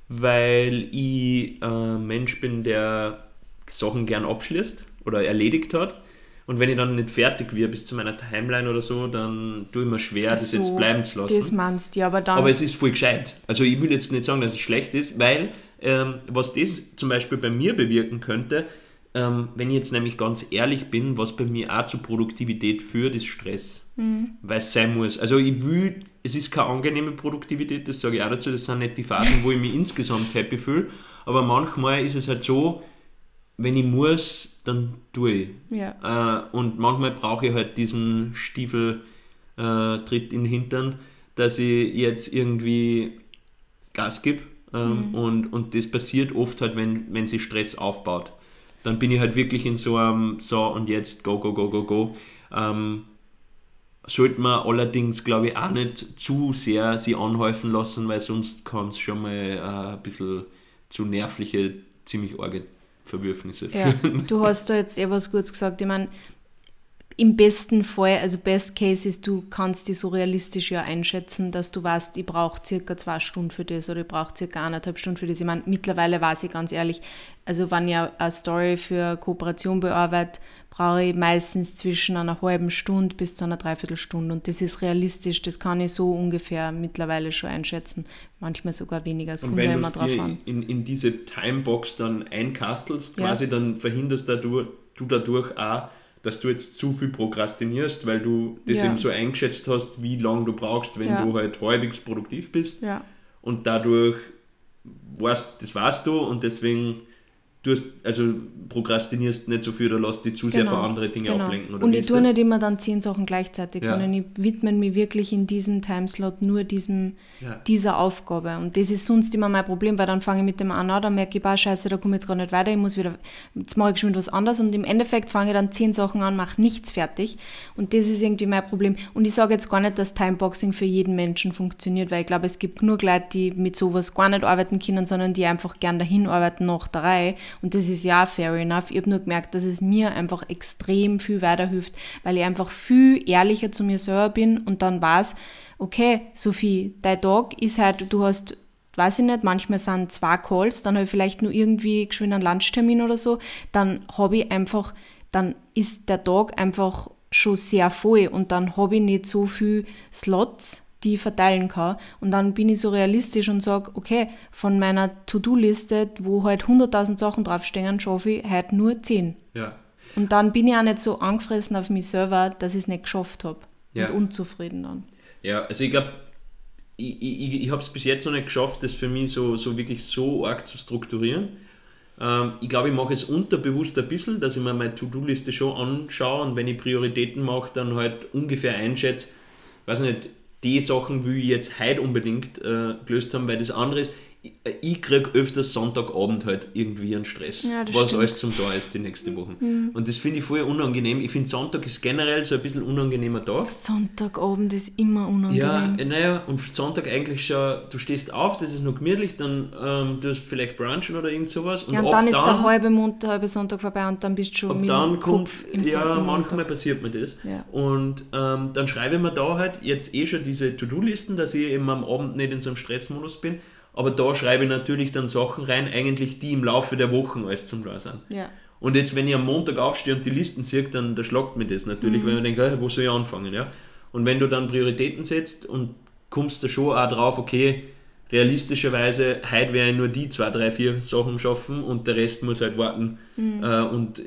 weil ich ein Mensch bin, der Sachen gern abschließt oder erledigt hat. Und wenn ich dann nicht fertig wäre bis zu meiner Timeline oder so, dann tue ich mir schwer, das So, jetzt bleiben zu lassen. Das meinst du, aber dann. Aber es ist voll gescheit. Also ich will jetzt nicht sagen, dass es schlecht ist, weil ähm, was das zum Beispiel bei mir bewirken könnte, ähm, wenn ich jetzt nämlich ganz ehrlich bin, was bei mir auch zur Produktivität führt, ist Stress. Weil es sein muss. Also ich will, es ist keine angenehme Produktivität, das sage ich auch dazu, das sind nicht die Phasen, wo ich mich *laughs* insgesamt happy fühle, aber manchmal ist es halt so, wenn ich muss, dann tue ich. ja. Äh, und manchmal brauche ich halt diesen Stiefel äh, in den Hintern, dass ich jetzt irgendwie Gas gebe. Ähm, und, und das passiert oft halt, wenn, wenn sich Stress aufbaut. Dann bin ich halt wirklich in so einem So und jetzt go, go, go, go, go. Ähm, sollte man allerdings, glaube ich, auch nicht zu sehr sie anhäufen lassen, weil sonst kann es schon mal äh, ein bisschen zu nervliche, ziemlich arge Verwürfnisse Ja, führen. du hast da jetzt eh was Gutes gesagt. Ich meine, im besten Fall, also Best Case ist, du kannst die so realistisch ja einschätzen, dass du weißt, ich brauche circa zwei Stunden für das oder ich brauche circa eineinhalb Stunden für das. Ich meine, mittlerweile weiß ich ganz ehrlich, also wenn ich eine Story für Kooperation bearbeite, brauche ich meistens zwischen einer halben Stunde bis zu einer Dreiviertelstunde und das ist realistisch, das kann ich so ungefähr mittlerweile schon einschätzen, manchmal sogar weniger, es kommt ja wenn du immer drauf an. in, in diese Timebox dann einkastelst, Ja. quasi, dann verhinderst dadurch, du dadurch auch, dass du jetzt zu viel prokrastinierst, weil du das Ja. eben so eingeschätzt hast, wie lange du brauchst, wenn Ja. du halt halbwegs produktiv bist. Ja. Und dadurch weißt, das weißt du und deswegen tust, also prokrastinierst nicht so viel oder lässt dich zu sehr von anderen Dinge ablenken. Oder Und ich tue nicht immer dann zehn Sachen gleichzeitig, Ja. sondern ich widme mich wirklich in diesem Timeslot nur diesem, Ja. dieser Aufgabe. Und das ist sonst immer mein Problem, weil dann fange ich mit dem an an, dann merke ich, bah, scheiße, da komme ich jetzt gar nicht weiter, ich muss wieder, jetzt mache ich schon was anderes und im Endeffekt fange ich dann zehn Sachen an, mache nichts fertig. Und das ist irgendwie mein Problem. Und ich sage jetzt gar nicht, dass Timeboxing für jeden Menschen funktioniert, weil ich glaube, es gibt genug Leute, die mit sowas gar nicht arbeiten können, sondern die einfach gern dahin arbeiten nach der Reihe. Und das ist ja fair enough. Ich habe nur gemerkt, dass es mir einfach extrem viel weiterhilft, weil ich einfach viel ehrlicher zu mir selber bin und dann weiß, okay, Sophie, dein Tag ist halt, du hast weiß ich nicht, manchmal sind zwei Calls, dann habe ich vielleicht nur irgendwie geschwind einen Lunchtermin oder so, dann habe ich einfach, dann ist der Tag einfach schon sehr voll und dann habe ich nicht so viel Slots, die ich verteilen kann. Und dann bin ich so realistisch und sage, okay, von meiner To-Do-Liste, wo halt 100.000 Sachen draufstehen, schaffe ich halt nur 10. Ja. Und dann bin ich auch nicht so angefressen auf mich selber, dass ich es nicht geschafft habe. Ja. Und unzufrieden dann. Ja, also ich glaube, ich, ich, ich habe es bis jetzt noch nicht geschafft, das für mich so, so wirklich so arg zu strukturieren. Ähm, ich glaube, ich mache es unterbewusst ein bisschen, dass ich mir meine To-Do-Liste schon anschaue und wenn ich Prioritäten mache, dann halt ungefähr einschätze, weiß nicht, die Sachen will ich jetzt heute unbedingt äh, gelöst haben, weil das andere ist, ich, ich kriege öfters Sonntagabend halt irgendwie einen Stress, Ja, was stimmt. alles zum da ist die nächste Woche. Und das finde ich voll unangenehm. Ich finde Sonntag ist generell so ein bisschen unangenehmer Tag. Sonntagabend ist immer unangenehm. Ja, äh, naja, und Sonntag eigentlich schon, du stehst auf, das ist noch gemütlich, dann ähm, du hast vielleicht Brunchen oder irgend sowas. Ja, und dann ist der halbe Montag, halbe Sonntag vorbei und dann bist du schon ab mit dann kommt, im ja, Sonntag. manchmal passiert mir das. Ja. Und ähm, dann schreibe ich mir da halt jetzt eh schon diese To-Do-Listen, dass ich eben am Abend nicht in so einem Stressmodus bin. Aber da schreibe ich natürlich dann Sachen rein, eigentlich die im Laufe der Wochen alles zum Klar sind. Ja. Und jetzt, wenn ich am Montag aufstehe und die Listen sehe, dann da schlagt mir das natürlich, weil man denkt, wo soll ich anfangen? Ja? Und wenn du dann Prioritäten setzt und kommst da schon auch drauf, okay, realistischerweise, heute werde ich nur die zwei, drei, vier Sachen schaffen und der Rest muss halt warten. Äh, und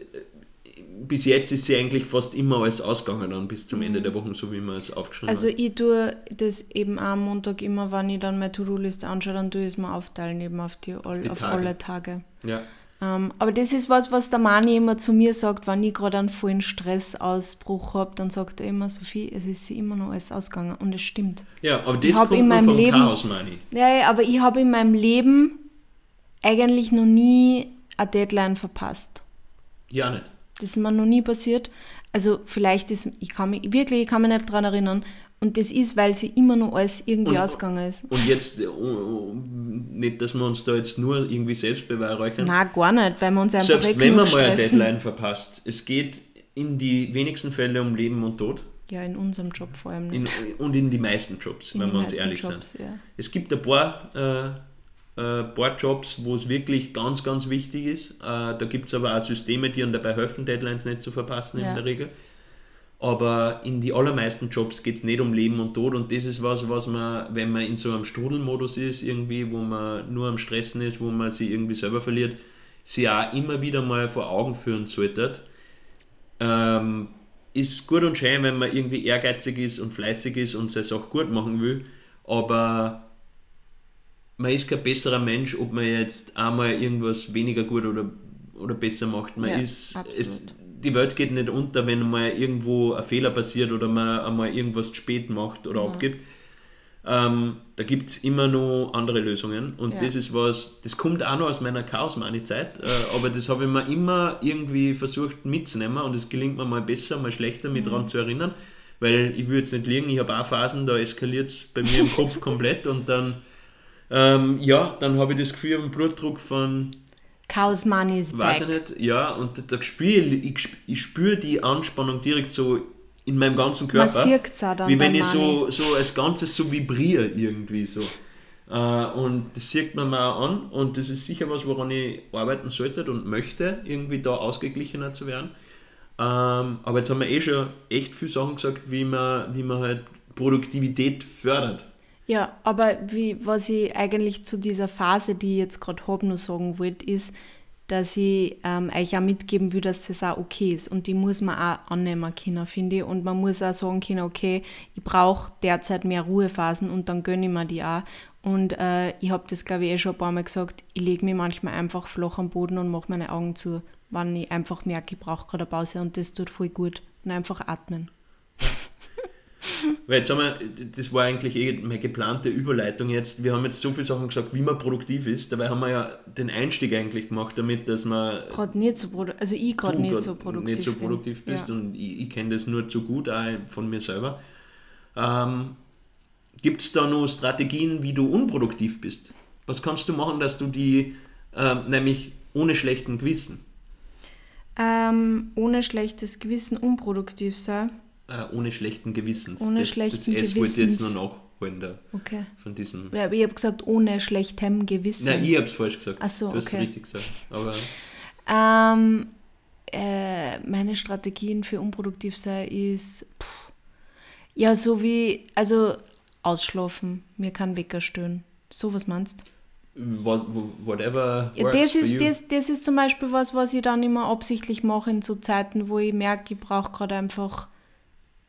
bis jetzt ist sie eigentlich fast immer alles ausgegangen dann bis zum Ende der Woche, so wie man es aufgeschrieben Also hat. ich tue das eben am Montag immer, wenn ich dann meine To-Do-Liste anschaue, dann tue ich es mir aufteilen eben auf, die, all, Die auf Tage. alle Tage. Ja. Ähm, aber das ist was, was der Mani immer zu mir sagt, wenn ich gerade einen vollen Stressausbruch habe, dann sagt er immer, Sophie, es ist sie immer noch alles ausgegangen und es stimmt. ja, aber Ich das hab kommt in meinem vom Leben- Chaos, ich. Ja, ja, aber ich habe in meinem Leben eigentlich noch nie eine Deadline verpasst. Ja, nicht. Das ist mir noch nie passiert. Also vielleicht ist, ich kann mich, wirklich, ich kann mich nicht daran erinnern. Und das ist, weil sie immer noch alles irgendwie Und- ausgegangen ist. Und jetzt, äh, uh, nicht, dass wir uns da jetzt nur irgendwie selbst beweihräuchern. Nein, gar nicht, weil wir uns einfach Selbst wenn man mal eine. Deadline verpasst, es geht in die wenigsten Fälle um Leben und Tod Ja, in unserem Job vor allem in, nicht. und in die meisten Jobs, In wenn wir uns ehrlich Jobs, sind. Ja. Es gibt ein paar äh, äh, paar Jobs, wo es wirklich ganz, ganz wichtig ist. Äh, da gibt es aber auch Systeme, die einem dabei helfen, Deadlines nicht zu verpassen Ja. in der Regel. Aber in die allermeisten Jobs geht es nicht um Leben und Tod und das ist was, was man, wenn man in so einem Strudelmodus ist, irgendwie, wo man nur am Stressen ist, wo man sich irgendwie selber verliert, sich auch immer wieder mal vor Augen führen sollte. Ähm, ist gut und schön, wenn man irgendwie ehrgeizig ist und fleißig ist und seine Sache gut machen will, aber man ist kein besserer Mensch, ob man jetzt einmal irgendwas weniger gut oder, oder besser macht. Man Ja, ist, es, die Welt geht nicht unter, wenn mal irgendwo ein Fehler passiert oder man einmal irgendwas zu spät macht oder abgibt. Ähm, da gibt es immer noch andere Lösungen und Ja. das ist was, das kommt auch noch aus meiner Chaos-Money-Zeit, äh, aber das habe ich mir immer irgendwie versucht mitzunehmen und es gelingt mir mal besser, mal schlechter, mich dran zu erinnern, weil ich will jetzt nicht liegen, ich habe auch Phasen, da eskaliert es bei mir im Kopf *laughs* komplett und dann, ähm, ja, dann habe ich das Gefühl, ich einen Blutdruck von Chaos Money is Weiß ich back. nicht, ja, und da spüre ich, ich, sp- ich spüre die Anspannung direkt so in meinem ganzen Körper. Man auch dann Wie wenn ich so, so als Ganzes so vibriere irgendwie so. Äh, und das sieht man mir auch an und das ist sicher was, woran ich arbeiten sollte und möchte, irgendwie da ausgeglichener zu werden. Ähm, aber jetzt haben wir eh schon echt viele Sachen gesagt, wie man, wie man halt Produktivität fördert. Ja, aber wie, was ich eigentlich zu dieser Phase, die ich jetzt gerade habe, nur sagen wollte, ist, dass ich ähm, euch auch mitgeben will, dass das auch okay ist. Und die muss man auch annehmen können, finde ich. Und man muss auch sagen können, okay, ich brauche derzeit mehr Ruhephasen und dann gönne ich mir die auch. Und äh, ich habe das, glaube ich, eh schon ein paar Mal gesagt, ich lege mich manchmal einfach flach am Boden und mache meine Augen zu, wenn ich einfach merke, ich brauche gerade eine Pause und das tut voll gut. Und einfach atmen. *laughs* *laughs* Weil jetzt haben wir, das war eigentlich eh meine geplante Überleitung jetzt. Wir haben jetzt so viele Sachen gesagt, wie man produktiv ist. Dabei haben wir ja den Einstieg eigentlich gemacht, damit, dass man Gerade nicht so produktiv, also ich gerade nicht so produktiv nicht so bin. produktiv bist Ja. und ich, ich kenne das nur zu gut, auch von mir selber. Ähm, Gibt es da noch Strategien, wie du unproduktiv bist? Was kannst du machen, dass du die, ähm, nämlich ohne schlechten Gewissen, Ähm, ohne schlechtes Gewissen unproduktiv sein. Äh, ohne schlechten Gewissens, Ohne das, schlechten das S wollte ich jetzt Gewissens. nur nachholen da, Okay. von diesem... Ja, aber ich habe gesagt, ohne schlechtem Gewissen. Nein, ich hab's falsch gesagt. Ach so, du hast okay. richtig gesagt. Aber Ähm, äh, meine Strategien für unproduktiv sein ist, pff, ja, so wie, also ausschlafen, mir kann Wecker stören. So was meinst what, whatever Ja, das ist, das, das ist zum Beispiel was, was ich dann immer absichtlich mache in so Zeiten, wo ich merke, ich brauche gerade einfach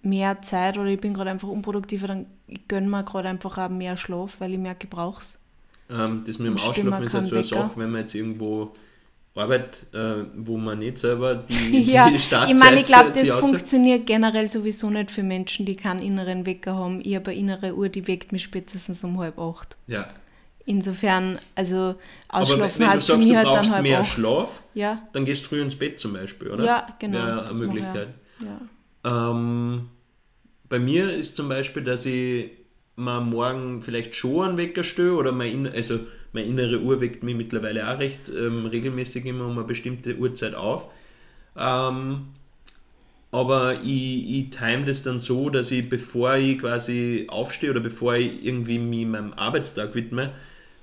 mehr Zeit oder ich bin gerade einfach unproduktiver, dann ich gönne mir gerade einfach auch mehr Schlaf, weil ich merke, ich brauche es. Ähm, das mit dem Ausschlafen ist halt so eine. Sache, wenn man jetzt irgendwo arbeitet, äh, wo man nicht selber die, *laughs* Ja, die ich Startzeit meine, ich glaube, das funktioniert generell sowieso nicht für Menschen, die keinen inneren Wecker haben. Ich habe eine innere Uhr, die weckt mich spätestens um halb acht. Ja. Insofern, also Aber ausschlafen wenn du heißt für sagst, mich du halt dann brauchst halb mehr acht. Schlaf, Ja, dann gehst du früh ins Bett zum Beispiel, oder? ja, genau. Wäre eine ich, Möglichkeit. Ja. Ähm, bei mir ist zum Beispiel, dass ich mir morgen vielleicht schon einen Wecker stelle oder mein, in, also meine innere Uhr weckt mich mittlerweile auch recht ähm, regelmäßig immer um eine bestimmte Uhrzeit auf. Ähm, aber ich, ich time das dann so, dass ich, bevor ich quasi aufstehe oder bevor ich irgendwie mich meinem Arbeitstag widme,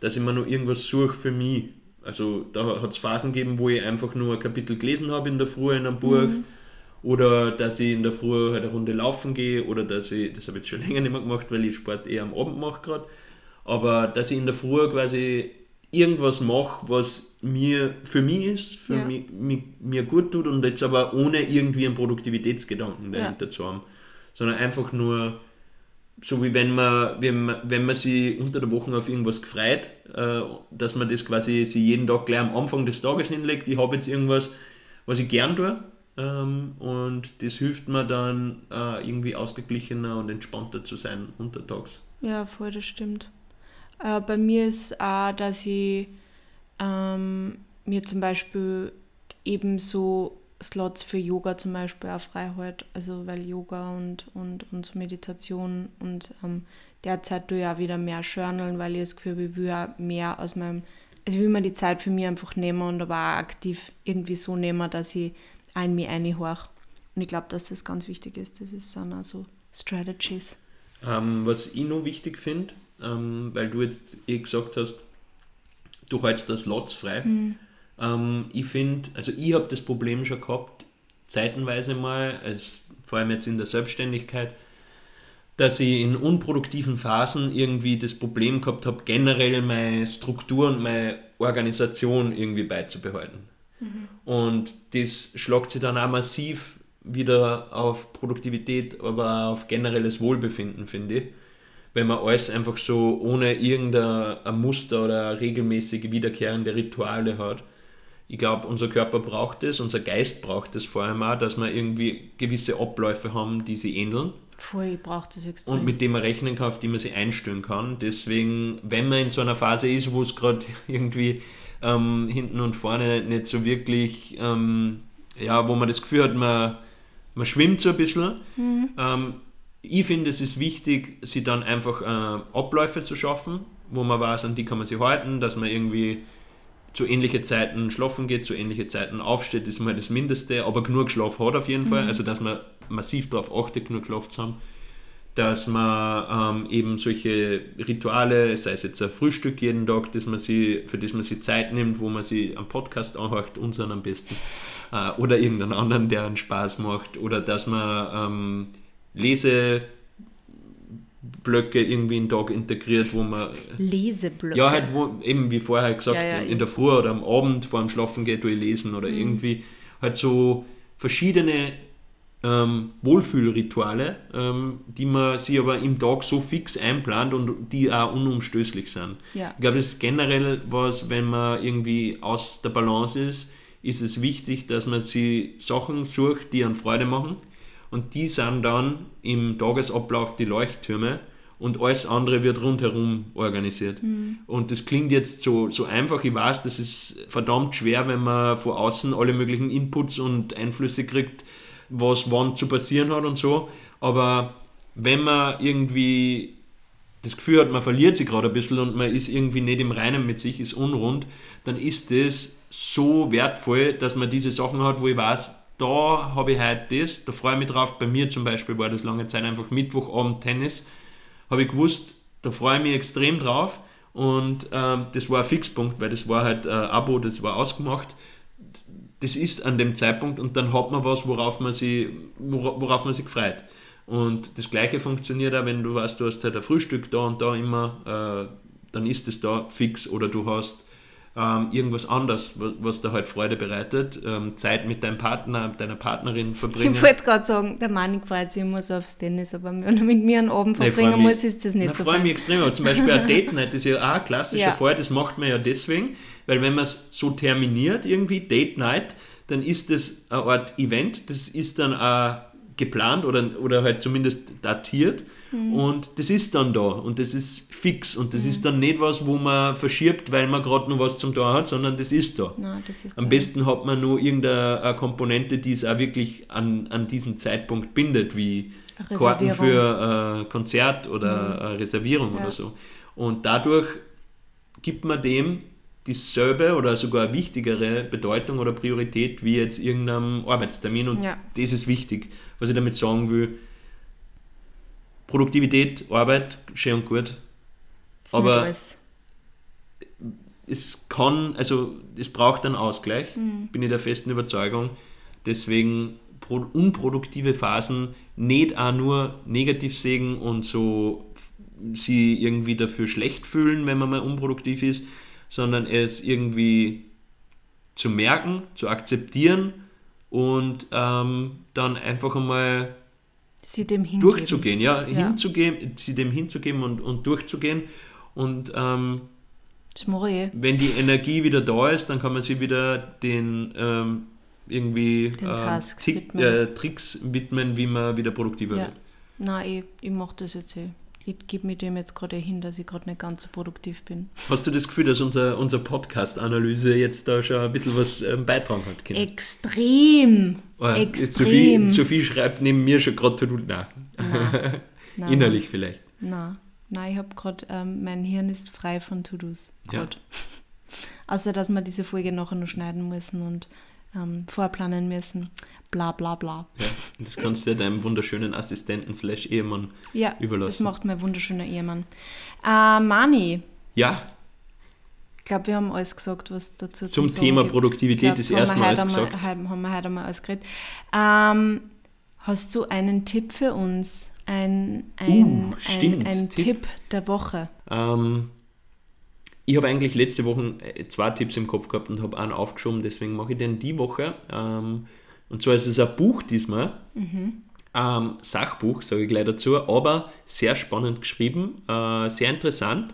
dass ich mir noch irgendwas suche für mich. Also da hat es Phasen gegeben, wo ich einfach nur ein Kapitel gelesen habe in der Früh in einem Buch oder dass ich in der Früh halt eine Runde laufen gehe oder dass ich, das habe ich jetzt schon *laughs* länger nicht mehr gemacht, weil ich Sport eher am Abend mache gerade, aber dass ich in der Früh quasi irgendwas mache, was mir für mich ist, für Ja. mich, mich, mir gut tut und jetzt aber ohne irgendwie einen Produktivitätsgedanken Ja. dahinter zu haben, sondern einfach nur so wie wenn man, wenn man, wenn man sich unter der Woche auf irgendwas gefreut, äh, dass man das quasi sich jeden Tag gleich am Anfang des Tages hinlegt, ich habe jetzt irgendwas, was ich gern tue ähm, und das hilft mir dann äh, irgendwie ausgeglichener und entspannter zu sein untertags. Ja, voll, das stimmt. Äh, bei mir ist auch, dass ich ähm, mir zum Beispiel eben so Slots für Yoga zum Beispiel auch frei halte. Also weil Yoga und, und, und so Meditation und ähm, derzeit tue ich auch wieder mehr journalen, weil ich das Gefühl habe, ich will auch mehr aus meinem, also ich will mir die Zeit für mich einfach nehmen und aber auch aktiv irgendwie so nehmen, dass ich auch in mich einhorche. Und ich glaube, dass das ganz wichtig ist. Das ist dann auch so Strategies. Ähm, was ich noch wichtig finde, ähm, weil du jetzt eh gesagt hast, du hältst das Lots frei. Ähm, ich finde, also ich habe das Problem schon gehabt, zeitenweise mal, als, vor allem jetzt in der Selbstständigkeit, dass ich in unproduktiven Phasen irgendwie das Problem gehabt habe, generell meine Struktur und meine Organisation irgendwie beizubehalten. Und das schlagt sich dann auch massiv wieder auf Produktivität, aber auch auf generelles Wohlbefinden, finde ich. Wenn man alles einfach so ohne irgendein ein Muster oder regelmäßige wiederkehrende Rituale hat. Ich glaube, unser Körper braucht es, unser Geist braucht es vor allem auch, dass wir irgendwie gewisse Abläufe haben, die sie ähneln Voll, ich brauche das extrem. und mit dem man rechnen kann, auf die man sich einstellen kann. Deswegen, wenn man in so einer Phase ist, wo es gerade *laughs* irgendwie ähm, hinten und vorne nicht so wirklich, ähm, ja, wo man das Gefühl hat, man, man schwimmt so ein bisschen. Ähm, ich finde, es ist wichtig, sich dann einfach äh, Abläufe zu schaffen, wo man weiß, an die kann man sich halten, dass man irgendwie zu ähnlichen Zeiten schlafen geht, zu ähnlichen Zeiten aufsteht, ist mal das Mindeste, aber genug Schlaf hat auf jeden Fall, also dass man massiv darauf achtet, genug Schlaf zu haben, dass man ähm, eben solche Rituale, sei es jetzt ein Frühstück jeden Tag, dass man sie, für das man sich Zeit nimmt, wo man sie am Podcast anhört, unseren am besten, äh, oder irgendeinen anderen, der einen Spaß macht, oder dass man ähm, Leseblöcke irgendwie in den Tag integriert, wo man Leseblöcke. ja, halt, wo, eben wie vorher gesagt, Ja, ja, in der Früh oder am Abend vor dem Schlafen geht, durchlesen oder irgendwie halt so verschiedene ähm, Wohlfühlrituale, ähm, die man sich aber im Tag so fix einplant und die auch unumstößlich sind. Ja. Ich glaube, das ist generell was, wenn man irgendwie aus der Balance ist, ist es wichtig, dass man sich Sachen sucht, die einen Freude machen. Und die sind dann im Tagesablauf die Leuchttürme und alles andere wird rundherum organisiert. Und das klingt jetzt so, so einfach. Ich weiß, das ist verdammt schwer, wenn man von außen alle möglichen Inputs und Einflüsse kriegt, was wann zu passieren hat und so. Aber wenn man irgendwie das Gefühl hat, man verliert sich gerade ein bisschen und man ist irgendwie nicht im Reinen mit sich, ist unrund, dann ist das so wertvoll, dass man diese Sachen hat, wo ich weiß, da habe ich heute das, da freue ich mich drauf. Bei mir zum Beispiel war das lange Zeit einfach Mittwochabend Tennis. Habe ich gewusst, da freue ich mich extrem drauf. Und ähm, das war ein Fixpunkt, weil das war halt ein Abo, das war ausgemacht. Das ist an dem Zeitpunkt und dann hat man was, worauf man sich, wora- worauf man sich freut. Und das gleiche funktioniert auch, wenn du weißt, du hast halt ein Frühstück da und da immer, äh, dann ist es da fix oder du hast ähm, irgendwas anderes, was, was dir halt Freude bereitet, ähm, Zeit mit deinem Partner, deiner Partnerin verbringen. Ich wollte gerade sagen, der Mann freut sich immer so aufs Tennis, aber wenn er mit mir einen Abend ich verbringen mich- muss, ist das nicht Na, so freue mich extrem. Aber zum Beispiel ein *laughs* Date Night ist ja auch ein klassischer Ja. Fall. Das macht man ja deswegen, weil wenn man es so terminiert, irgendwie Date Night, dann ist das eine Art Event. Das ist dann auch geplant oder, oder halt zumindest datiert. Mhm. Und das ist dann da und das ist fix und das ist dann nicht was, wo man verschiebt, weil man gerade noch was zum Tun hat, sondern das ist da. Nein, das ist Am da. besten hat man nur irgendeine eine Komponente, die es auch wirklich an, an diesen Zeitpunkt bindet, wie Karten. Mhm. für ein Konzert oder eine Reservierung Ja. oder so. Und dadurch gibt man dem dieselbe oder sogar wichtigere Bedeutung oder Priorität wie jetzt irgendeinem Arbeitstermin und Ja. das ist wichtig. Was ich damit sagen will, Produktivität, Arbeit, schön und gut, Das aber- es kann, also es braucht einen Ausgleich, Mhm. bin ich der festen Überzeugung. Deswegen pro, unproduktive Phasen nicht auch nur negativ sehen und so sie irgendwie dafür schlecht fühlen, wenn man mal unproduktiv ist, sondern es irgendwie zu merken, zu akzeptieren und ähm, dann einfach einmal Sie dem hingeben. durchzugehen, ja, Ja. hinzugeben, sie dem hinzugeben und, und durchzugehen und ähm, wenn die Energie wieder da ist, dann kann man sich wieder den ähm, irgendwie Den Tasks Tick, widmen. äh, Tricks widmen, wie man wieder produktiver Ja. wird. Nein, ich, ich mache das jetzt eh. Ich gebe mir dem jetzt gerade hin, dass ich gerade nicht ganz so produktiv bin. Hast du das Gefühl, dass unser, unser Podcast-Analyse jetzt da schon ein bisschen was ähm, beitragen hat? Kinder? Extrem! Oh, Sophie, Extrem! Sophie schreibt neben mir schon gerade To-Do. *laughs* Nein, innerlich vielleicht. Nein, nein ich habe gerade, ähm, mein Hirn ist frei von To-Dos. Ja. Außer, dass wir diese Folge nachher noch schneiden müssen und ähm, vorplanen müssen. Bla bla bla. Ja, das kannst du ja deinem wunderschönen Assistenten slash Ehemann Ja, das überlassen. macht mein wunderschöner Ehemann. Äh, Mani, Ja, Ich glaube, wir haben alles gesagt, was dazu Zum Sagen Thema gibt. Produktivität ist erstmal alles gesagt. Haben haben wir heute einmal alles geredet. Ähm, hast du einen Tipp für uns? Ein, ein, Uh, stimmt, ein, ein Tipp. Tipp der Woche. Ähm, ich habe eigentlich letzte Woche äh, zwei Tipps im Kopf gehabt und habe einen aufgeschoben, deswegen mache ich den die Woche. Ähm, und zwar ist es ein Buch diesmal. Ähm, Sachbuch, sage ich gleich dazu, aber sehr spannend geschrieben, äh, sehr interessant.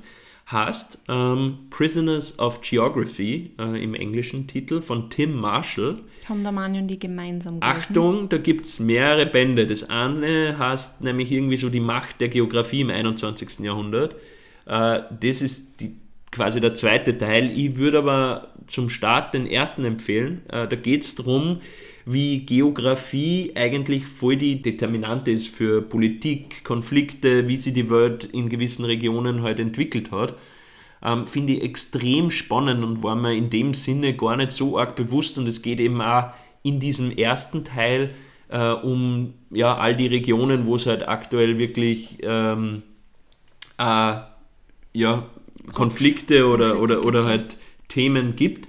Heißt ähm, Prisoners of Geography äh, im englischen Titel von Tim Marshall. Haben der Mani und die gemeinsam gelesen. Achtung, da gibt es mehrere Bände. Das eine heißt nämlich irgendwie so die Macht der Geografie im 21. Jahrhundert. Äh, das ist die, quasi der zweite Teil. Ich würde aber zum Start den ersten empfehlen. Äh, da geht es darum, wie Geografie eigentlich voll die Determinante ist für Politik, Konflikte, wie sich die Welt in gewissen Regionen halt entwickelt hat ähm, finde ich extrem spannend und war mir in dem Sinne gar nicht so arg bewusst. Und es geht eben auch in diesem ersten Teil äh, um ja, all die Regionen, wo es halt aktuell wirklich ähm, äh, ja, Konflikte oder, Konflikte oder, oder halt Themen gibt.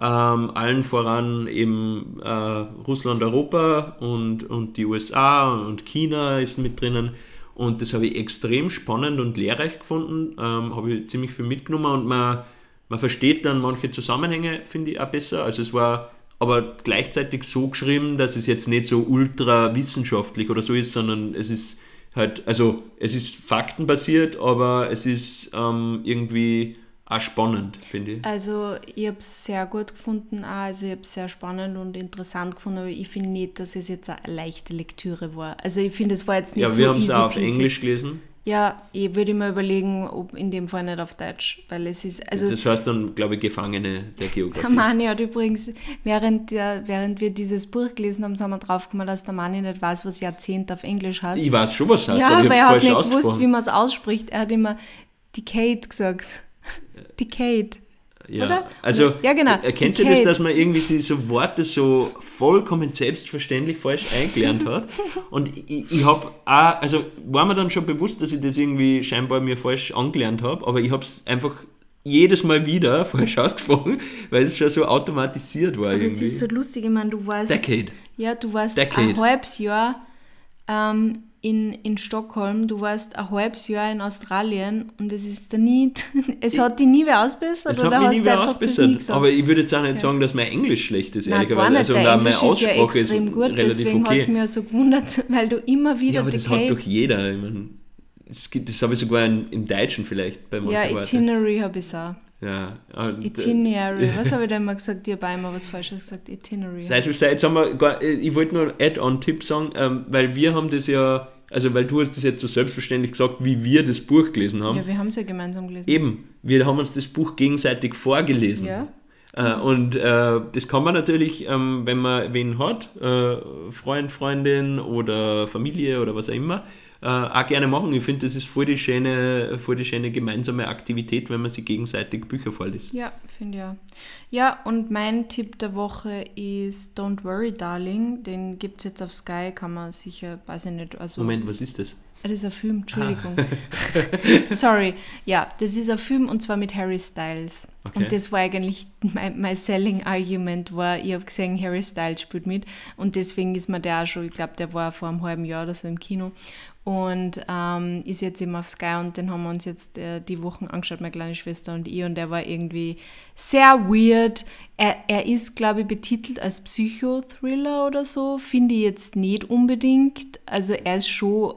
Ähm, allen voran eben äh, Russland, Europa und, und die USA und China ist mit drinnen. Und das habe ich extrem spannend und lehrreich gefunden. Ähm, habe ich ziemlich viel mitgenommen und man, man versteht dann manche Zusammenhänge, finde ich auch besser. Also es war aber gleichzeitig so geschrieben, dass es jetzt nicht so ultra wissenschaftlich oder so ist, sondern es ist halt, also es ist faktenbasiert, aber es ist ähm, irgendwie auch spannend, finde ich. Also ich habe es sehr gut gefunden, auch. also ich habe es sehr spannend und interessant gefunden, aber ich finde nicht, dass es jetzt eine leichte Lektüre war. Also ich finde, es war jetzt nicht Ja, so wir haben es auch auf. Englisch gelesen. Ja, ich würde mir überlegen, ob in dem Fall nicht auf Deutsch, weil es ist, also Das heißt dann, glaube ich, Gefangene der der Geografie. Mani hat übrigens, während, der, während wir dieses Buch gelesen haben, sind wir draufgekommen, dass der Mani nicht weiß, was Jahrzehnt auf Englisch heißt. Ich weiß schon, was heißt, ja, aber aber er hat nicht gewusst, wie man es ausspricht. Er hat immer Decade gesagt. Decade. Ja, oder? also Ja, genau. erkennt ihr das, dass man irgendwie so Worte so vollkommen selbstverständlich falsch eingelernt *laughs* hat? Und ich, ich habe auch, also war mir dann schon bewusst, dass ich das irgendwie scheinbar mir falsch angelernt habe, aber ich habe es einfach jedes Mal wieder *laughs* falsch ausgesprochen, weil es schon so automatisiert war Aber irgendwie. es ist so lustig, ich meine, du warst, Decade. ja, du warst Decade. ein halbes Jahr ähm, in, in Stockholm, du warst ein halbes Jahr in Australien und es ist da nie, *laughs* es hat dich nie wer ausbessert Es oder hat mich hast nie das nie ausbessert. Aber ich würde jetzt auch nicht sagen, dass mein Englisch schlecht ist, ehrlicherweise. Also, und auch meine Englisch ist ja Aussprache ist gut, relativ deswegen hat okay. es mir so gewundert, *laughs* weil du immer wieder Ja, aber das hat doch jeder. Ich mein, es gibt, das habe ich sogar in, im Deutschen vielleicht bei manchen Ja. Itinerary habe ich auch. Ja, äh, Itinerary. *laughs* Was habe ich da immer gesagt? Ich habe immer was Falsches gesagt. Itinerary. Also jetzt haben wir, ich wollte nur Add-on-Tipp sagen, ähm, weil wir haben das ja, also weil du hast das jetzt so selbstverständlich gesagt, wie wir das Buch gelesen haben. Ja, wir haben es ja gemeinsam gelesen. Eben, wir haben uns das Buch gegenseitig vorgelesen. Ja. Äh, und äh, das kann man natürlich, ähm, wenn man wen hat, äh, Freund, Freundin oder Familie oder was auch immer, äh, auch gerne machen. Ich finde, das ist voll die, schöne, voll die schöne gemeinsame Aktivität, wenn man sich gegenseitig Bücher vorliest. Ja, finde ich auch. Ja, und mein Tipp der Woche ist Don't Worry, Darling. Den gibt es jetzt auf Sky, kann man sicher, weiß ich nicht. Also, Moment, was ist das? Ah, Das ist ein Film, Entschuldigung. *laughs* *laughs* Sorry. Ja, das ist ein Film und zwar mit Harry Styles. Okay. Und das war eigentlich mein, mein selling argument, war, ich habe gesehen, Harry Styles spielt mit und deswegen ist mir der auch schon, ich glaube, der war vor einem halben Jahr oder so im Kino und ähm, ist jetzt eben auf Sky und den haben wir uns jetzt äh, die Wochen angeschaut, meine kleine Schwester und ich und der war irgendwie sehr weird. Er, er ist, glaube ich, betitelt als Psychothriller oder so, finde ich jetzt nicht unbedingt. Also er ist schon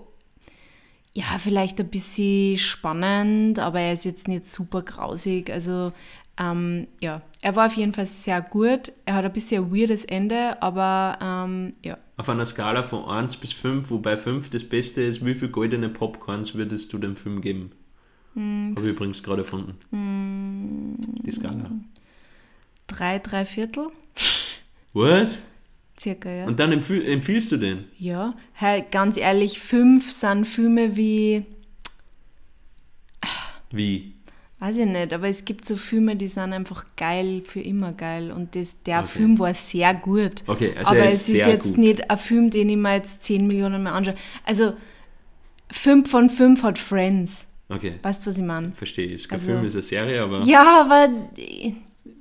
ja, vielleicht ein bisschen spannend, aber er ist jetzt nicht super grausig. Also, ähm, ja, er war auf jeden Fall sehr gut. Er hat ein bisschen ein weirdes Ende, aber ähm, ja. Auf einer Skala von 1 bis 5, wobei 5 das Beste ist, wie viele goldene Popcorns würdest du dem Film geben? Hm. Habe ich übrigens gerade erfunden. Die Skala. Drei, drei Viertel, Was? circa, ja. Und dann empfiehl, empfiehlst du den? ja, hey, ganz ehrlich, fünf sind Filme wie, Wie? Weiß ich nicht, aber es gibt so Filme, die sind einfach geil, für immer geil. Und das, der Okay. Film war sehr gut. Okay, also aber er es ist ist jetzt gut. nicht ein Film, den ich mir jetzt 10 Millionen Mal anschaue. Also 5 von 5 hat Friends. Okay, Weißt du, was ich meine? verstehe. Ist kein Also- Film, ist eine Serie, aber Ja, aber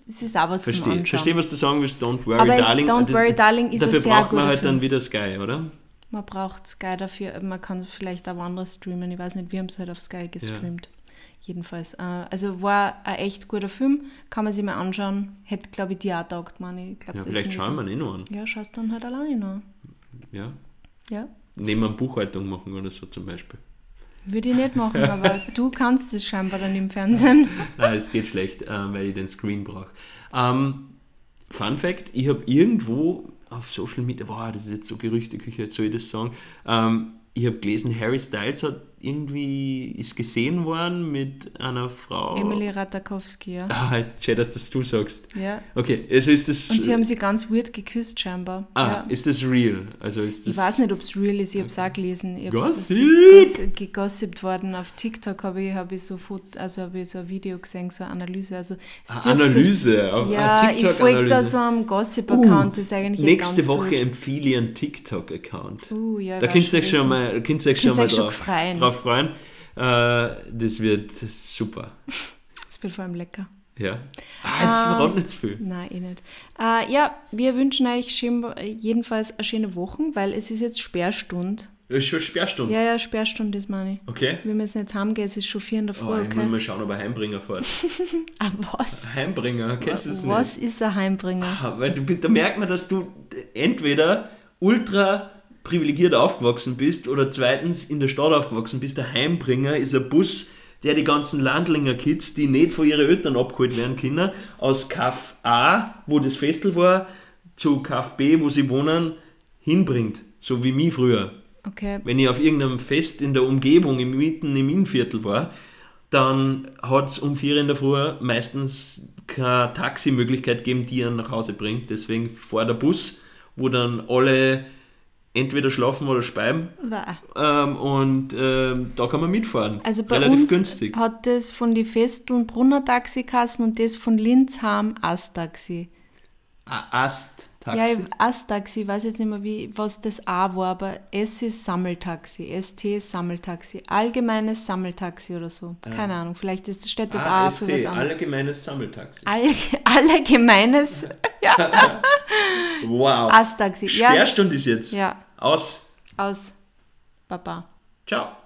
es ist auch was zum verstehe. Anschauen. Verstehe, was du sagen willst. Don't worry, Aber es- darling. Don't Das- Worry, Darling ist ein Dafür braucht man halt Film. dann wieder Sky, oder? Man braucht Sky dafür, man kann vielleicht auch woanders streamen. Ich weiß nicht, wir haben es halt auf Sky gestreamt. Jedenfalls. Äh, also war ein echt guter Film, kann man sich mal anschauen. Hätte, glaube ich, dir auch taugt, man. Ich glaub, Ja, vielleicht schauen wir ihn eh noch an. Ja, schaust dann halt alleine noch. Ja. Ja. Neben einer Buchhaltung machen oder so zum Beispiel. Würde ich nicht machen, *laughs* aber du kannst es scheinbar dann im Fernsehen. *laughs* Nein, es geht schlecht, äh, weil ich den Screen brauche. Ähm, Fun Fact: Ich habe irgendwo auf Social Media, boah, das ist jetzt so Gerüchteküche, jetzt soll ich das sagen. Ähm, ich habe gelesen, Harry Styles hat irgendwie ist gesehen worden mit einer Frau. Emily Ratakowski, ja. Ah, schön, dass das du sagst. ja. Okay, also ist das. Und sie haben sie ganz weird geküsst, scheinbar. ah, ja. ist das real? Also ist das. Ich weiß nicht, ob es real ist, ich habe es auch gelesen. Ich Gossip! Es ist goss- gegossipt worden. Auf TikTok habe ich, hab ich, so Foto, also hab ich so ein Video gesehen, so eine Analyse. Also, es Ah, Analyse. auf- Ja, ah, ich folge da so einem Gossip-Account, das ist eigentlich Nächste Woche blöd. empfehle ich einen TikTok-Account. Uh, ja, Da könnt ihr euch schon mal, könnt ihr euch schon mal euch schon drauf, freuen. Drauf freuen. Äh, das wird super. Das wird vor allem lecker. Ja. Ah, jetzt verraten nicht viel. Nein, eh nicht. Äh, ja, wir wünschen euch schön, jedenfalls eine schöne Woche, weil es ist jetzt Sperrstunde. Ist schon Sperrstunde. Ja, ja, Sperrstunde ist meine. Okay. Wir müssen jetzt heimgehen, es ist schon vier in der Früh, Oh, ich muss okay? mal schauen, ob er Heimbringer fährt. *laughs* Ah, was? Heimbringer, kennst du Was nicht? ist ein Heimbringer? Ah, Weil du, da merkt man, dass du entweder ultra privilegiert aufgewachsen bist oder zweitens in der Stadt aufgewachsen bist. Der Heimbringer ist ein Bus, der die ganzen Landlinger Kids, die nicht von ihren Eltern abgeholt werden können, aus Kaff A, wo das Festel war, zu Kaff B, wo sie wohnen, hinbringt. So wie mich früher. Okay. Wenn ich auf irgendeinem Fest in der Umgebung, im mitten im Innenviertel war, dann hat es um vier in der Früh meistens keine Taximöglichkeit gegeben, die einen nach Hause bringt. Deswegen fährt der Bus, wo dann alle entweder schlafen oder speiben. Ähm, und ähm, da kann man mitfahren. Also bei Relativ uns günstig. hat das von die Festeln Brunner Taxikassen und das von Linzheim Astaxi. A- Ast, Taxi. Ja, Astaxi, ich weiß jetzt nicht mehr, wie, was das A war, aber S ist Sammeltaxi, ST ist Sammeltaxi, allgemeines Sammeltaxi oder so. Keine Ahnung, vielleicht ist, steht das A für was anderes. allgemeines Sammeltaxi. All, allgemeines *laughs* Wow. Astaxi. Ja, Sperrstunde ist jetzt. Ja. Aus. aus Baba. Ciao.